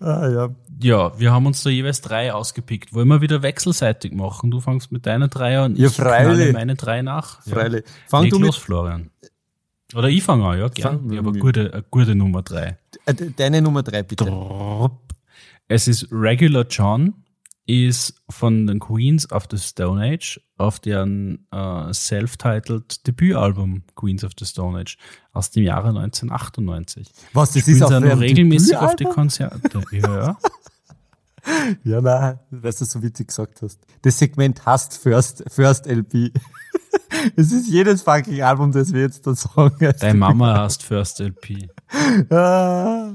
Ah, ja. Ja, wir haben uns da jeweils drei ausgepickt. Wollen wir wieder wechselseitig machen? Du fängst mit deiner drei an, Ja, ich freilich. meine drei nach. Freilich. Ja. Fang Leg du los, mit, Florian. Oder ich fange an, ja, gern. Ich habe eine gute, eine gute Nummer drei. äh, deine Nummer 3 bitte. Es ist Regular John, ist von den Queens of the Stone Age auf deren äh, self-titled Debütalbum Queens of the Stone Age aus dem Jahre 1998. Was, das Spielen ist auf sie regelmäßig auf die? Konzerte. Ja, ja. Ja, nein, weil du so witzig gesagt hast. Das Segment heißt First, First LP. es ist jedes fucking Album, das wir jetzt da sagen. Deine Mama heißt First LP. Ah,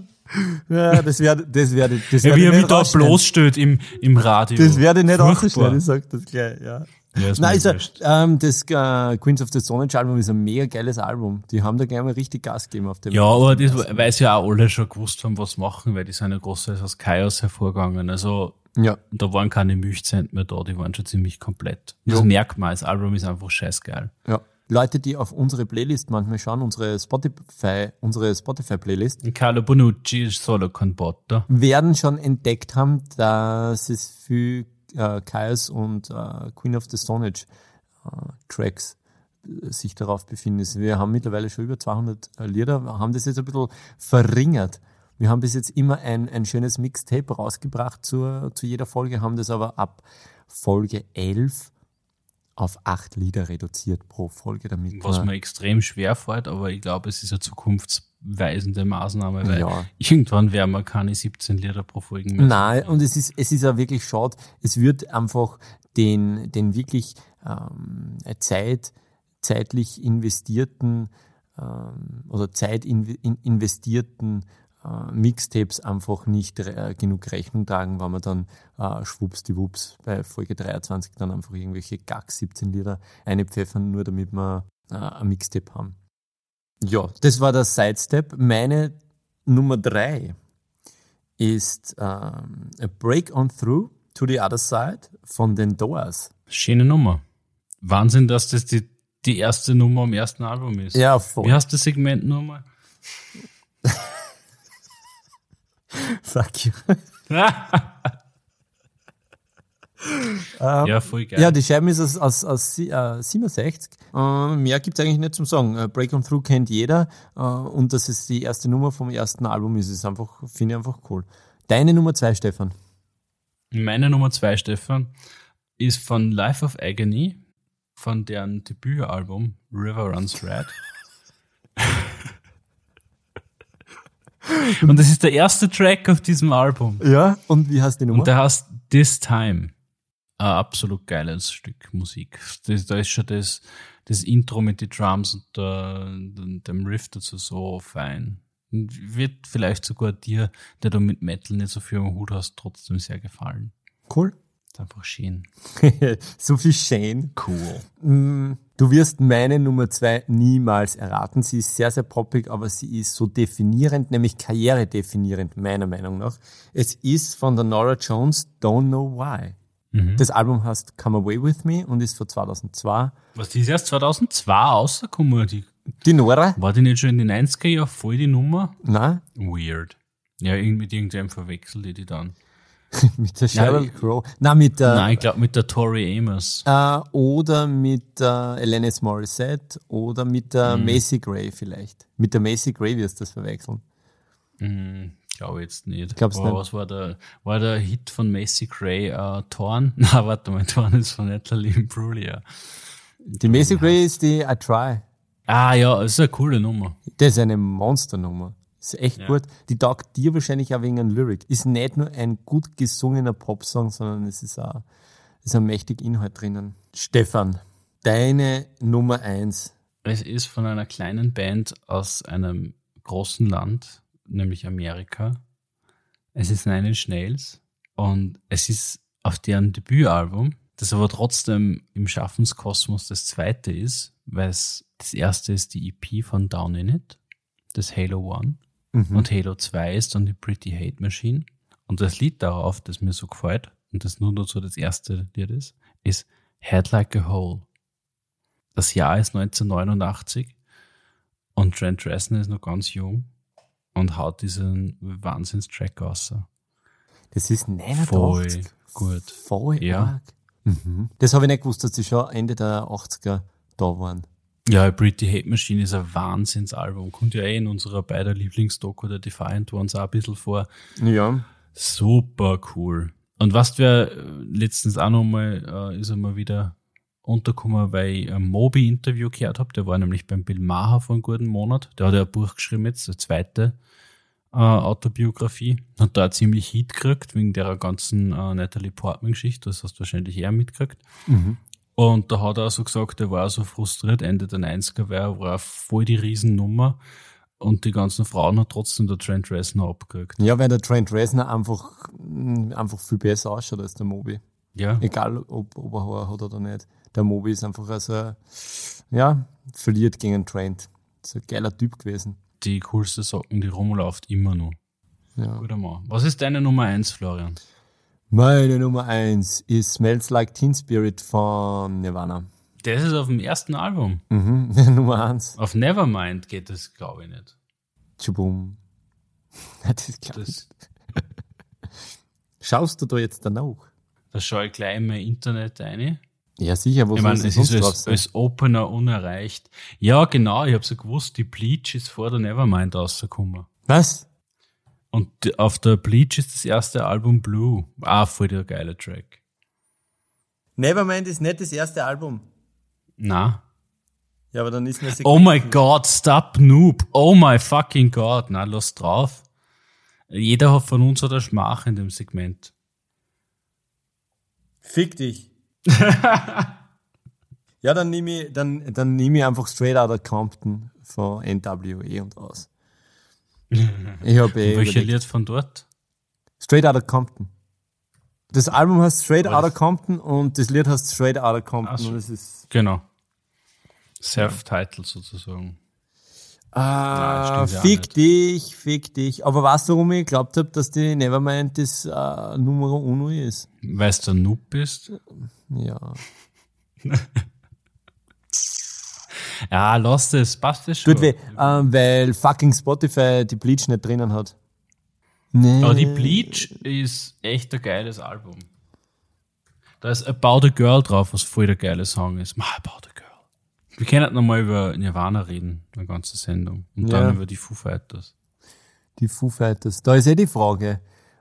ja, das werde, das werde, das Ja, werde wie ich er mich da bloßstellt im, im Radio. Das werde ich nicht Furchtbar. rausschneiden, ich sag das gleich, ja. Ja, ist Nein, also, wurscht. ähm, das äh, Queens of the Stone Age Album ist ein mega geiles Album. Die haben da gerne mal richtig Gas gegeben auf dem. Ja, aber das, sie ja auch alle schon gewusst haben, was machen, weil die sind ja groß aus Chaos hervorgegangen. Also Ja. da waren keine Milchzent mehr da, die waren schon ziemlich komplett. Das Ja. merkt man, das Album ist einfach scheißgeil. Ja. Leute, die auf unsere Playlist manchmal schauen, unsere Spotify, unsere Spotify-Playlist, Carlo Bonucci ist solo werden schon entdeckt haben, dass es für äh, Chaos und äh, Queen of the Stone Age äh, Tracks äh, sich darauf befinden. Also Wir haben mittlerweile schon über 200 Lieder, wir haben das jetzt ein bisschen verringert. Wir haben bis jetzt immer ein, ein schönes Mixtape rausgebracht zur, zu jeder Folge, haben das aber ab Folge 11 auf acht Lieder reduziert pro Folge, damit Was mir extrem schwer fällt, aber ich glaube, es ist eine zukunftsweisende Maßnahme, weil Ja. irgendwann werden wir keine 17 Lieder pro Folge mehr. Nein, und es ist, es ist auch wirklich schade. Es wird einfach den, den wirklich ähm, Zeit, zeitlich investierten ähm, oder Zeit in, in, investierten äh, Mixtapes einfach nicht äh, genug Rechnung tragen, wenn wir dann äh, schwuppsdiwupps bei Folge 23 dann einfach irgendwelche Gack 17 Lieder einpfeffern, nur damit wir äh, ein Mixtape haben. Ja, das war der Sidestep. Meine Nummer drei ist ähm, A Break on Through to the Other Side von den Doors. Schöne Nummer. Wahnsinn, dass das die, die erste Nummer am ersten Album ist. Ja, voll. Wie heißt das Segment nochmal? Fuck you. ja, voll geil. Ja, die Scheibe ist aus, aus, aus äh, 67. Äh, mehr gibt's eigentlich nicht zum Sagen. Äh, Break on Through kennt jeder. Äh, und dass es die erste Nummer vom ersten Album ist, ist einfach, finde ich einfach cool. Deine Nummer zwei, Stefan. Meine Nummer zwei, Stefan, ist von Life of Agony, von deren Debütalbum River Runs Red. Und das ist der erste Track auf diesem Album. Ja, und wie heißt die Nummer? Und der heißt This Time. Ein absolut geiles Stück Musik. Das, da ist schon das, das Intro mit den Drums und der, dem Riff dazu so fein. Wird vielleicht sogar dir, der du mit Metal nicht so viel am Hut hast, trotzdem sehr gefallen. Cool. Ist einfach schön. so viel schön. Cool. Mm, Du wirst meine Nummer zwei niemals erraten. Sie ist sehr, sehr poppig, aber sie ist so definierend, nämlich karrieredefinierend, meiner Meinung nach. Es ist von der Nora Jones, Don't Know Why. Mhm. Das Album heißt Come Away With Me und ist von 2002. Was, die ist erst 2002 rausgekommen? Die, die Nora? War die nicht schon in den 90er Jahren voll die Nummer? Nein. Weird. Ja, mit irgendeinem verwechselt die die dann. mit der Sheryl Crow. Nein, mit der. Nein, ich glaube mit der Tori Amos. Äh, oder mit der äh, Alanis Morissette oder mit der mhm. Macy Gray vielleicht. Mit der Macy Gray wirst du das verwechseln. Mhm, glaube jetzt nicht. Glaubst Aber nicht? was war der, war der Hit von Macy Gray? Äh, Torn? Na, warte mal, Torn ist von Natalie Imbruglia. Die Macy Gray ist die I Try. Ah ja, das ist eine coole Nummer. Das ist eine Monsternummer. Ist echt ja. gut. Die taugt dir wahrscheinlich auch wegen einem Lyric. Ist nicht nur ein gut gesungener Popsong, sondern es ist auch ist ein mächtig Inhalt drinnen. Stefan, deine Nummer eins. Es ist von einer kleinen Band aus einem großen Land, nämlich Amerika. Es ist Nine Inch Nails und es ist auf deren Debütalbum, das aber trotzdem im Schaffenskosmos das zweite ist, weil es das erste ist die EP von Down In It, das Halo One. Mhm. Und Halo 2 ist dann die Pretty Hate Machine. Und das Lied darauf, das mir so gefällt, und das nur dazu das erste Lied ist, ist Head Like a Hole. Das Jahr ist 1989 und Trent Reznor ist noch ganz jung und haut diesen Wahnsinnstrack raus. Das ist 89. Voll gut. Voll ja. arg. Mhm. Das habe ich nicht gewusst, dass sie schon Ende der 80er da waren. Ja, Pretty Hate Machine ist ein Wahnsinnsalbum. Kommt ja eh in unserer beider Lieblingsdoku der Defiant Ones auch ein bisschen vor. Ja. Super cool. Und was wir letztens auch nochmal, äh, ist einmal wieder untergekommen, weil ich ein Moby-Interview gehört habe. Der war nämlich beim Bill Maher vor einem guten Monat. Der hat ja ein Buch geschrieben jetzt, eine zweite äh, Autobiografie. Hat da ziemlich Heat gekriegt, wegen der ganzen äh, Natalie Portman-Geschichte. Das hast du wahrscheinlich eher mitgekriegt. Mhm. Und da hat er so gesagt, er war so frustriert, Ende der 90er, weil er war voll die Riesennummer. Und die ganzen Frauen hat trotzdem der Trent Reznor abgekriegt. Ja, weil der Trent Reznor einfach, einfach viel besser ausschaut als der Moby. Ja. Egal, ob, ob er Haar hat oder nicht. Der Moby ist einfach also, ja, verliert gegen den Trent. ist ein geiler Typ gewesen. Die coolste Socken, die rumläuft immer noch. Ja. Guter Mann. Was ist deine Nummer eins, Florian? Meine Nummer eins ist Smells Like Teen Spirit von Nirvana. Das ist auf dem ersten Album. Mhm, Nummer eins. Auf Nevermind geht das, glaube ich, nicht. Tschubum. Das das Schaust du da jetzt danach? Da schaue ich gleich in mein Internet rein. Ja, sicher, wo ich meine, es ist als, als, Opener unerreicht. Ja, genau, ich habe so gewusst, die Bleach ist vor der Nevermind rausgekommen. Was? Und auf der Bleach ist das erste Album Blue. Ah, voll der geile Track. Nevermind ist nicht das erste Album. Na. Ja, aber dann ist mir Oh my God, stop Noob. Oh my fucking God. Na, lass drauf. Jeder hat von uns hat eine Schmach in dem Segment. Fick dich. ja, dann nehme ich, dann, dann nehme ich einfach Straight Outta Compton von NWE und aus. Ich habe eh überlegt. Lied von dort? Straight Outta Compton. Das Album heißt Straight Outta das- Compton und das Lied heißt Straight Outta Compton. Ach so. Und das ist Genau. Self-Titled sozusagen. Ah, ja fick dich, fick dich. Aber weißt du, warum ich geglaubt habe, dass die Nevermind das äh, Numero Uno ist? Weil du ein Noob bist. Ja. Ja, lass das, passt das schon. Tut weh, ähm, weil fucking Spotify die Bleach nicht drinnen hat. Nee. Aber die Bleach ist echt ein geiles Album. Da ist About a Girl drauf, was voll der geile Song ist. Ma, About a. Wir können nochmal über Nirvana reden, eine ganze Sendung. Und Ja. dann über die Foo Fighters. Die Foo Fighters. Da ist eh die Frage,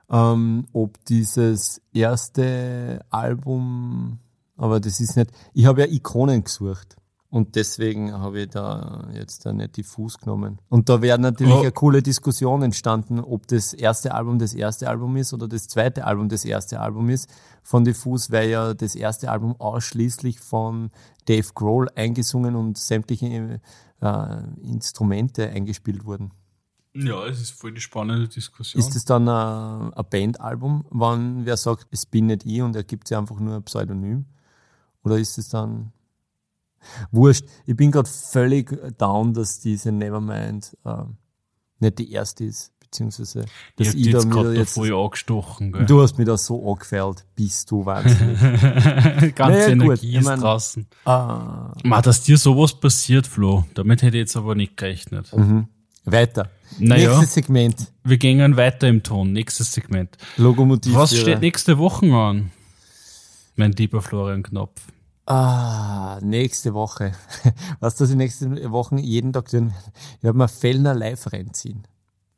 ähm, ob dieses erste Album, aber das ist nicht, ich habe ja Ikonen gesucht. Und deswegen habe ich da jetzt da nicht die Fuß genommen. Und da wäre natürlich Oh. eine coole Diskussion entstanden, ob das erste Album das erste Album ist oder das zweite Album das erste Album ist von die Fuß, weil ja das erste Album ausschließlich von Dave Grohl eingesungen und sämtliche äh, Instrumente eingespielt wurden. Ja, es ist voll die spannende Diskussion. Ist es dann ein, ein Bandalbum, wenn wer sagt, es bin nicht ich und er gibt sich einfach nur ein Pseudonym? Oder ist es dann wurscht? Ich bin gerade völlig down, dass diese Nevermind äh, nicht die erste ist, beziehungsweise ich dass ich, die da jetzt da jetzt. voll angestochen. Gell? Du hast mir da so angefällt, bist du wahnsinnig. Ganze Naja, Energie ich ist mein- draußen. ah, Ma, dass dir sowas passiert, Flo, damit hätte ich jetzt aber nicht gerechnet. mhm. Weiter. Naja. Nächstes Segment. Wir gehen weiter im Ton. Nächstes Segment. Lokomotiv. Was steht nächste Woche an? Mein lieber Florian Knopf. Ah, nächste Woche. Was das in nächsten Wochen jeden Tag tun? Ich werde mir Fellner live reinziehen.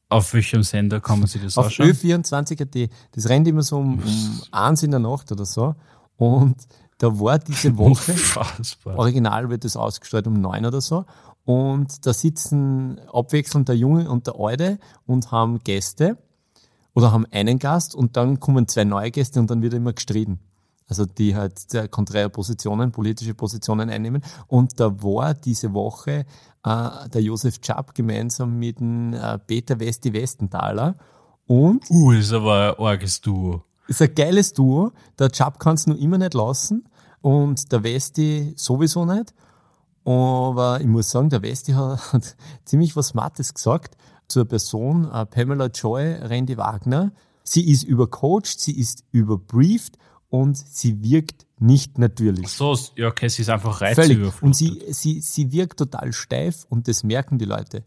Auf welchem Sender kann man sich das Auf anschauen? Ö24.at. Das rennt immer so um, um eins in der Nacht oder so. Und da war diese Woche, original wird das ausgestrahlt um neun oder so. Und da sitzen abwechselnd der Junge und der Alte und haben Gäste oder haben einen Gast und dann kommen zwei neue Gäste und dann wird immer gestritten. Also die halt sehr konträre Positionen, politische Positionen einnehmen. Und da war diese Woche äh, der Josef Czap gemeinsam mit dem äh, Peter Westi Westenthaler. Und Uh, ist aber ein arges Duo. ist ein geiles Duo. Der Chap kann es nur immer nicht lassen und der Westi sowieso nicht. Aber ich muss sagen, der Westi hat, hat ziemlich was Smartes gesagt zur Person äh, Pamela Joy Randy Wagner. Sie ist übercoacht, sie ist überbrieft und sie wirkt nicht natürlich. So, ja, okay, sie ist einfach Völlig. reizüberflutet. Und sie, sie, sie wirkt total steif und das merken die Leute.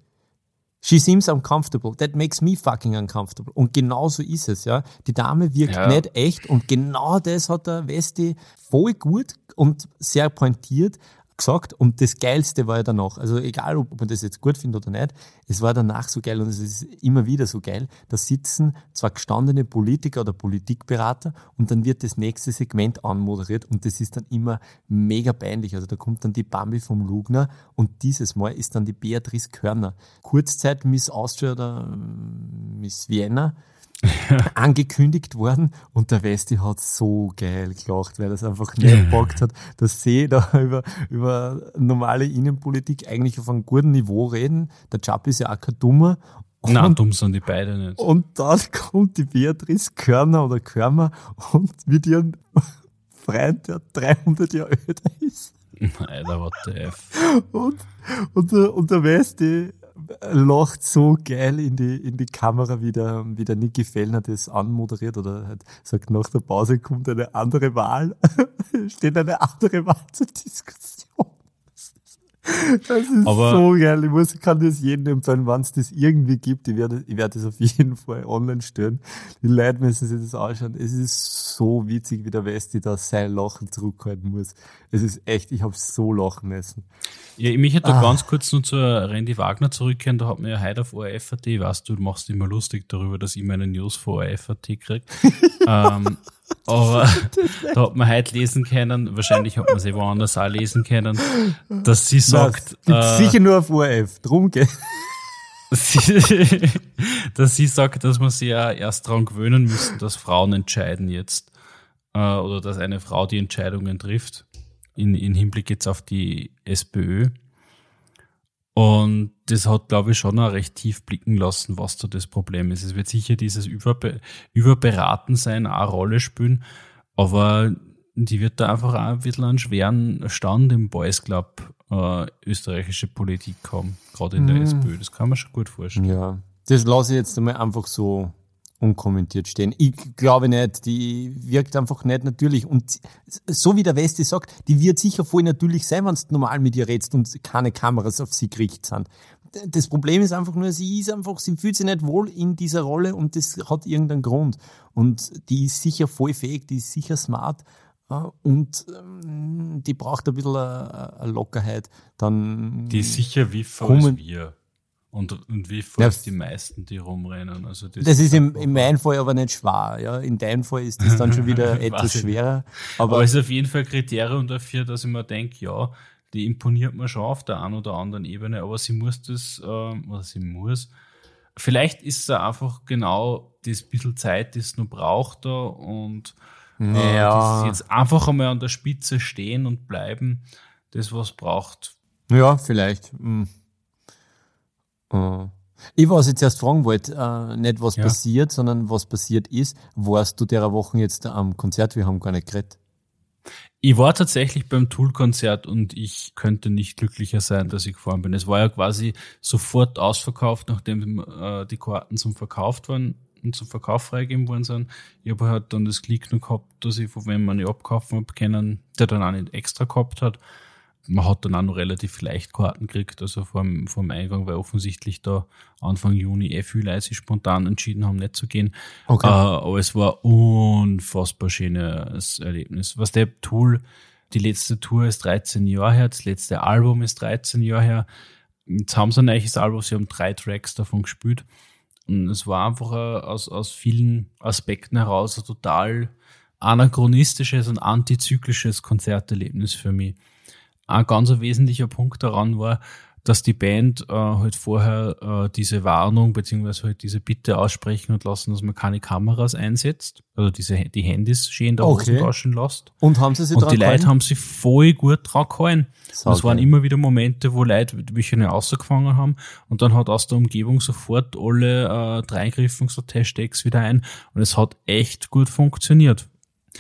She seems uncomfortable. That makes me fucking uncomfortable. Und genau so ist es, ja. Die Dame wirkt Ja. nicht echt und genau das hat der Westi voll gut und sehr pointiert gesagt. Und das Geilste war ja danach, also egal, ob man das jetzt gut findet oder nicht, es war danach so geil und es ist immer wieder so geil. Da sitzen zwar gestandene Politiker oder Politikberater und dann wird das nächste Segment anmoderiert und das ist dann immer mega peinlich. Also da kommt dann die Bambi vom Lugner und dieses Mal ist dann die Beatrice Körner. Kurzzeit Miss Austria oder ähm, Miss Vienna angekündigt worden und der Westi hat so geil gelacht, weil er es einfach nicht gepackt hat, dass sie da über, über normale Innenpolitik eigentlich auf einem guten Niveau reden. Der Chap ist ja auch kein Dummer. Nein, Und, dumm sind die beide nicht. und dann kommt die Beatrice Körner oder Körmer und mit ihrem Freund, der 300 Jahre älter ist. Alter, what the F. Und, und, der, und der Westi lacht so geil in die, in die Kamera, wie der, wie der Niki Fellner das anmoderiert oder halt sagt, nach der Pause kommt eine andere Wahl, steht eine andere Wahl zur Diskussion. Das ist Aber- so geil. Ich muss, ich kann das jedem empfehlen, wenn es das irgendwie gibt. Ich werde, ich werde das auf jeden Fall online stellen. Die Leute müssen sich das anschauen. Es ist so witzig, wie der Westi da sein Lachen zurückhalten muss. Es ist echt, ich habe so lachen müssen. Ja, mich hätte da Ah. ganz kurz noch zur Randy Wagner zurückkehren. Da hat mir ja heute auf ORF.at, weißt du, du machst immer lustig darüber, dass ich meine News von ORF.at krieg. ähm, aber da hat man heute lesen können, wahrscheinlich hat man sie woanders auch lesen können, dass sie sagt, Gibt's äh, sicher nur auf ORF. Drum geht. dass sie sagt, dass man sich ja erst daran gewöhnen müssen, dass Frauen entscheiden jetzt. Äh, oder dass eine Frau die Entscheidungen trifft. In, in Hinblick jetzt auf die SPÖ. Und das hat, glaube ich, schon auch recht tief blicken lassen, was da das Problem ist. Es wird sicher dieses Überbe Überberaten sein, auch eine Rolle spielen, aber die wird da einfach auch ein bisschen einen schweren Stand im Boys Club äh, österreichische Politik haben, gerade in der mhm. SPÖ. Das kann man schon gut vorstellen. Ja, das lasse ich jetzt einmal einfach so unkommentiert stehen. Ich glaube nicht, die wirkt einfach nicht natürlich. Und so wie der Westi sagt, die wird sicher voll natürlich sein, wenn du normal mit ihr redest und keine Kameras auf sie gerichtet sind. Das Problem ist einfach nur, sie ist einfach, sie fühlt sich nicht wohl in dieser Rolle und das hat irgendeinen Grund. Und die ist sicher voll fähig, die ist sicher smart und ähm, die braucht ein bisschen eine Lockerheit. Dann die ist sicher wie als wir. Und, und wie ja, die meisten, die rumrennen. Also das, das ist im, in meinem Fall aber nicht schwer. Ja? In deinem Fall ist das dann schon wieder etwas schwerer. Aber, aber es ist auf jeden Fall Kriterium dafür, dass ich mir denke, ja, die imponiert mir schon auf der einen oder anderen Ebene, aber sie muss das, ähm, oder sie muss, vielleicht ist es einfach genau das bisschen Zeit, die es noch braucht da und äh, ja. jetzt einfach einmal an der Spitze stehen und bleiben, das was braucht. Ja, vielleicht. Hm. Äh. Ich was jetzt erst fragen wollte, äh, nicht was ja. passiert, sondern was passiert ist. Warst du der Woche jetzt am Konzert? Wir haben gar nicht geredet. Ich war tatsächlich beim Tool-Konzert und ich könnte nicht glücklicher sein, dass ich gefahren bin. Es war ja quasi sofort ausverkauft, nachdem äh, die Karten zum Verkauf waren und zum Verkauf freigegeben worden sind. Ich habe halt dann das Glück noch gehabt, dass ich von wem man nicht abkaufen habe können, der dann auch nicht extra gehabt hat man hat dann auch noch relativ leicht Karten gekriegt, also vom, vom Eingang, weil offensichtlich da Anfang Juni eh viele Leute sich spontan entschieden haben, nicht zu gehen. Okay. Äh, aber es war unfassbar schönes Erlebnis. Was der Tool, die letzte Tour ist 13 Jahre her, das letzte Album ist 13 Jahre her. Jetzt haben sie ein neues Album, sie haben drei Tracks davon gespielt. Und es war einfach aus, aus vielen Aspekten heraus ein total anachronistisches und antizyklisches Konzerterlebnis für mich ein ganz wesentlicher Punkt daran war, dass die Band äh, halt vorher äh, diese Warnung beziehungsweise halt diese Bitte aussprechen und lassen, dass man keine Kameras einsetzt, also diese die Handys schön da okay. Hosentaschen lässt. Und haben sie sich Und die Leute haben sich voll gut dran gehalten. Es waren immer wieder Momente, wo Leute welche nicht rausgefangen haben und dann hat aus der Umgebung sofort alle äh, dreigriffen, gesagt Hashtags wieder ein und es hat echt gut funktioniert.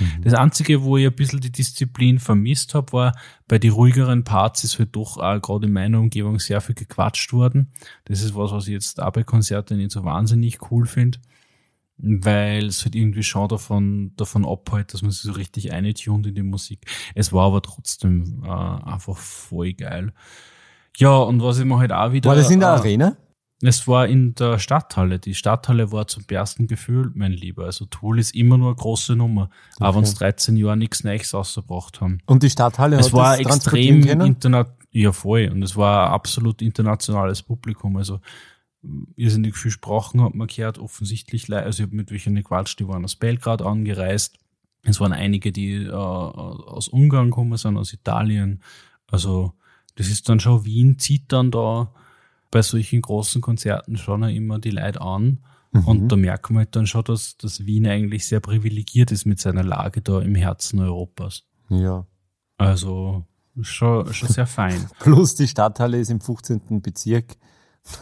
Mhm. Das Einzige, wo ich ein bisschen die Disziplin vermisst habe, war, bei den ruhigeren Parts ist halt doch auch gerade in meiner Umgebung sehr viel gequatscht worden. Das ist was, was ich jetzt auch bei Konzerten nicht so wahnsinnig cool finde, weil es halt irgendwie schon davon, davon abhält, dass man sich so richtig eintunt in die Musik. Es war aber trotzdem äh, einfach voll geil. Ja, und was ich mir halt auch wieder... War das in der äh, Arena? Es war in der Stadthalle. Die Stadthalle war zum ersten Gefühl, mein Lieber. Also Tool ist immer nur eine große Nummer. Okay. Aber uns 13 Jahre nichts Neues rausgebracht haben. Und die Stadthalle es war extrem international. Ja, voll. Und es war ein absolut internationales Publikum. Also irrsinnig viel Sprachen hat man gehört, offensichtlich. Also ich habe mit welchen gequatscht, die waren aus Belgrad angereist. Es waren einige, die äh, aus Ungarn gekommen sind, aus Italien. Also das ist dann schon, Wien zieht dann da bei solchen großen Konzerten schon immer die Leute an. Mhm. Und da merkt man halt dann schon, dass, dass Wien eigentlich sehr privilegiert ist mit seiner Lage da im Herzen Europas. Ja. Also schon, schon sehr fein. Plus die Stadthalle ist im 15. Bezirk.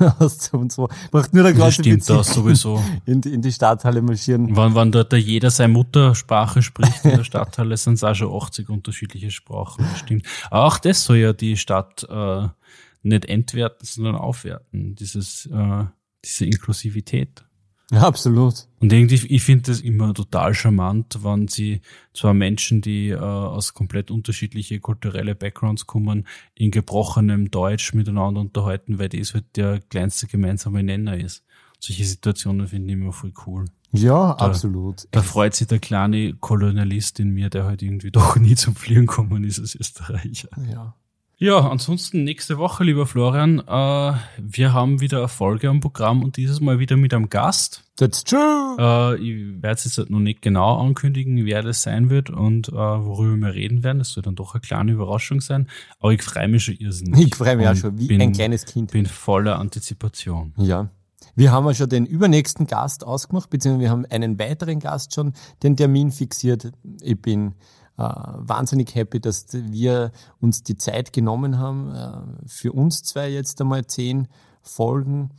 und so. Macht nur der ganze Stimmt Bezirk das sowieso. In, in die Stadthalle marschieren. Wann, wann dort jeder seine Muttersprache spricht in der Stadthalle, sind es auch schon 80 unterschiedliche Sprachen. Das stimmt. Auch das soll ja die Stadt äh, nicht entwerten, sondern aufwerten. Dieses, äh, diese Inklusivität. Ja, absolut. Und irgendwie, ich finde das immer total charmant, wenn sie zwar Menschen, die äh, aus komplett unterschiedliche kulturelle Backgrounds kommen, in gebrochenem Deutsch miteinander unterhalten, weil das halt der kleinste gemeinsame Nenner ist. Solche Situationen finde ich immer voll cool. Ja, da, absolut. Da freut sich der kleine Kolonialist in mir, der halt irgendwie doch nie zum Fliegen gekommen ist als Österreicher. Ja. Ja, ansonsten nächste Woche, lieber Florian, äh, wir haben wieder Erfolge am Programm und dieses Mal wieder mit einem Gast. That's true. Äh, ich werde es jetzt halt noch nicht genau ankündigen, wer das sein wird und äh, worüber wir reden werden. Das soll dann doch eine kleine Überraschung sein. Aber ich freue mich schon irrsinnig. Ich freue mich auch schon, wie bin, ein kleines Kind. bin voller Antizipation. Ja. Wir haben ja schon den übernächsten Gast ausgemacht, beziehungsweise wir haben einen weiteren Gast schon den Termin fixiert. Ich bin wahnsinnig happy, dass wir uns die Zeit genommen haben, äh, für uns zwei jetzt einmal zehn Folgen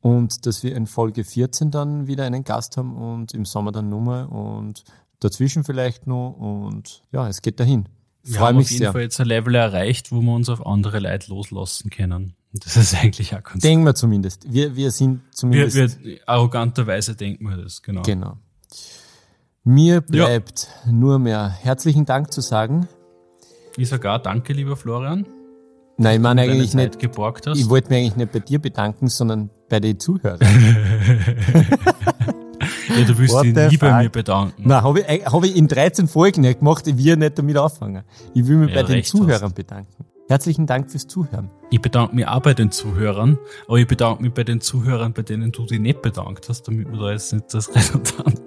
und dass wir in Folge 14 dann wieder einen Gast haben und im Sommer dann Nummer und dazwischen vielleicht noch und ja, es geht dahin. Wir Freue haben mich auf jeden sehr. Fall jetzt ein Level erreicht, wo wir uns auf andere Leute loslassen können. Das ist eigentlich auch ganz Denken wir zumindest. Wir, wir sind zumindest. Wir, wir, arroganterweise denken wir das, genau. Genau. Mir bleibt ja. nur mehr herzlichen Dank zu sagen. Ich sage auch danke, lieber Florian. Nein, ich meine eigentlich nicht. Geborgt hast. Ich wollte mich eigentlich nicht bei dir bedanken, sondern bei den Zuhörern. ja, du willst dich nie bei mir bedanken. Nein, habe ich, hab ich in 13 Folgen nicht gemacht, ich will nicht damit anfangen. Ich will mich ja, bei den Zuhörern hast. bedanken. Herzlichen Dank fürs Zuhören. Ich bedanke mich auch bei den Zuhörern, aber ich bedanke mich bei den Zuhörern, bei denen du dich nicht bedankt hast, damit wir da jetzt nicht das redundant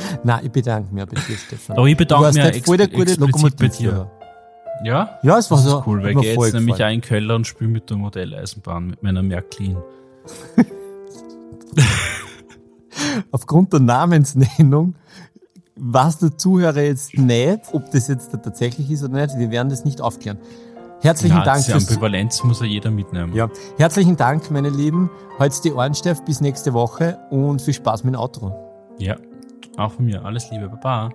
Nein, ich bedanke mich bei dir, Stefan. Aber ich bedanke mich halt voll der gute Lokomotivführer. Ja? Ja, es war das so. cool, weil ich gehe jetzt nämlich auch in Keller und spiele mit der Modelleisenbahn, mit meiner Märklin. Aufgrund der Namensnennung weiß der Zuhörer jetzt nicht, ob das jetzt tatsächlich ist oder nicht. Wir werden das nicht aufklären. Herzlichen Nein, Dank. Die Ambivalenz muss ja jeder mitnehmen. Ja. Herzlichen Dank, meine Lieben. Heute die Ohren steif. Bis nächste Woche und viel Spaß mit dem Outro. Ja, auch von mir. Alles Liebe. Baba.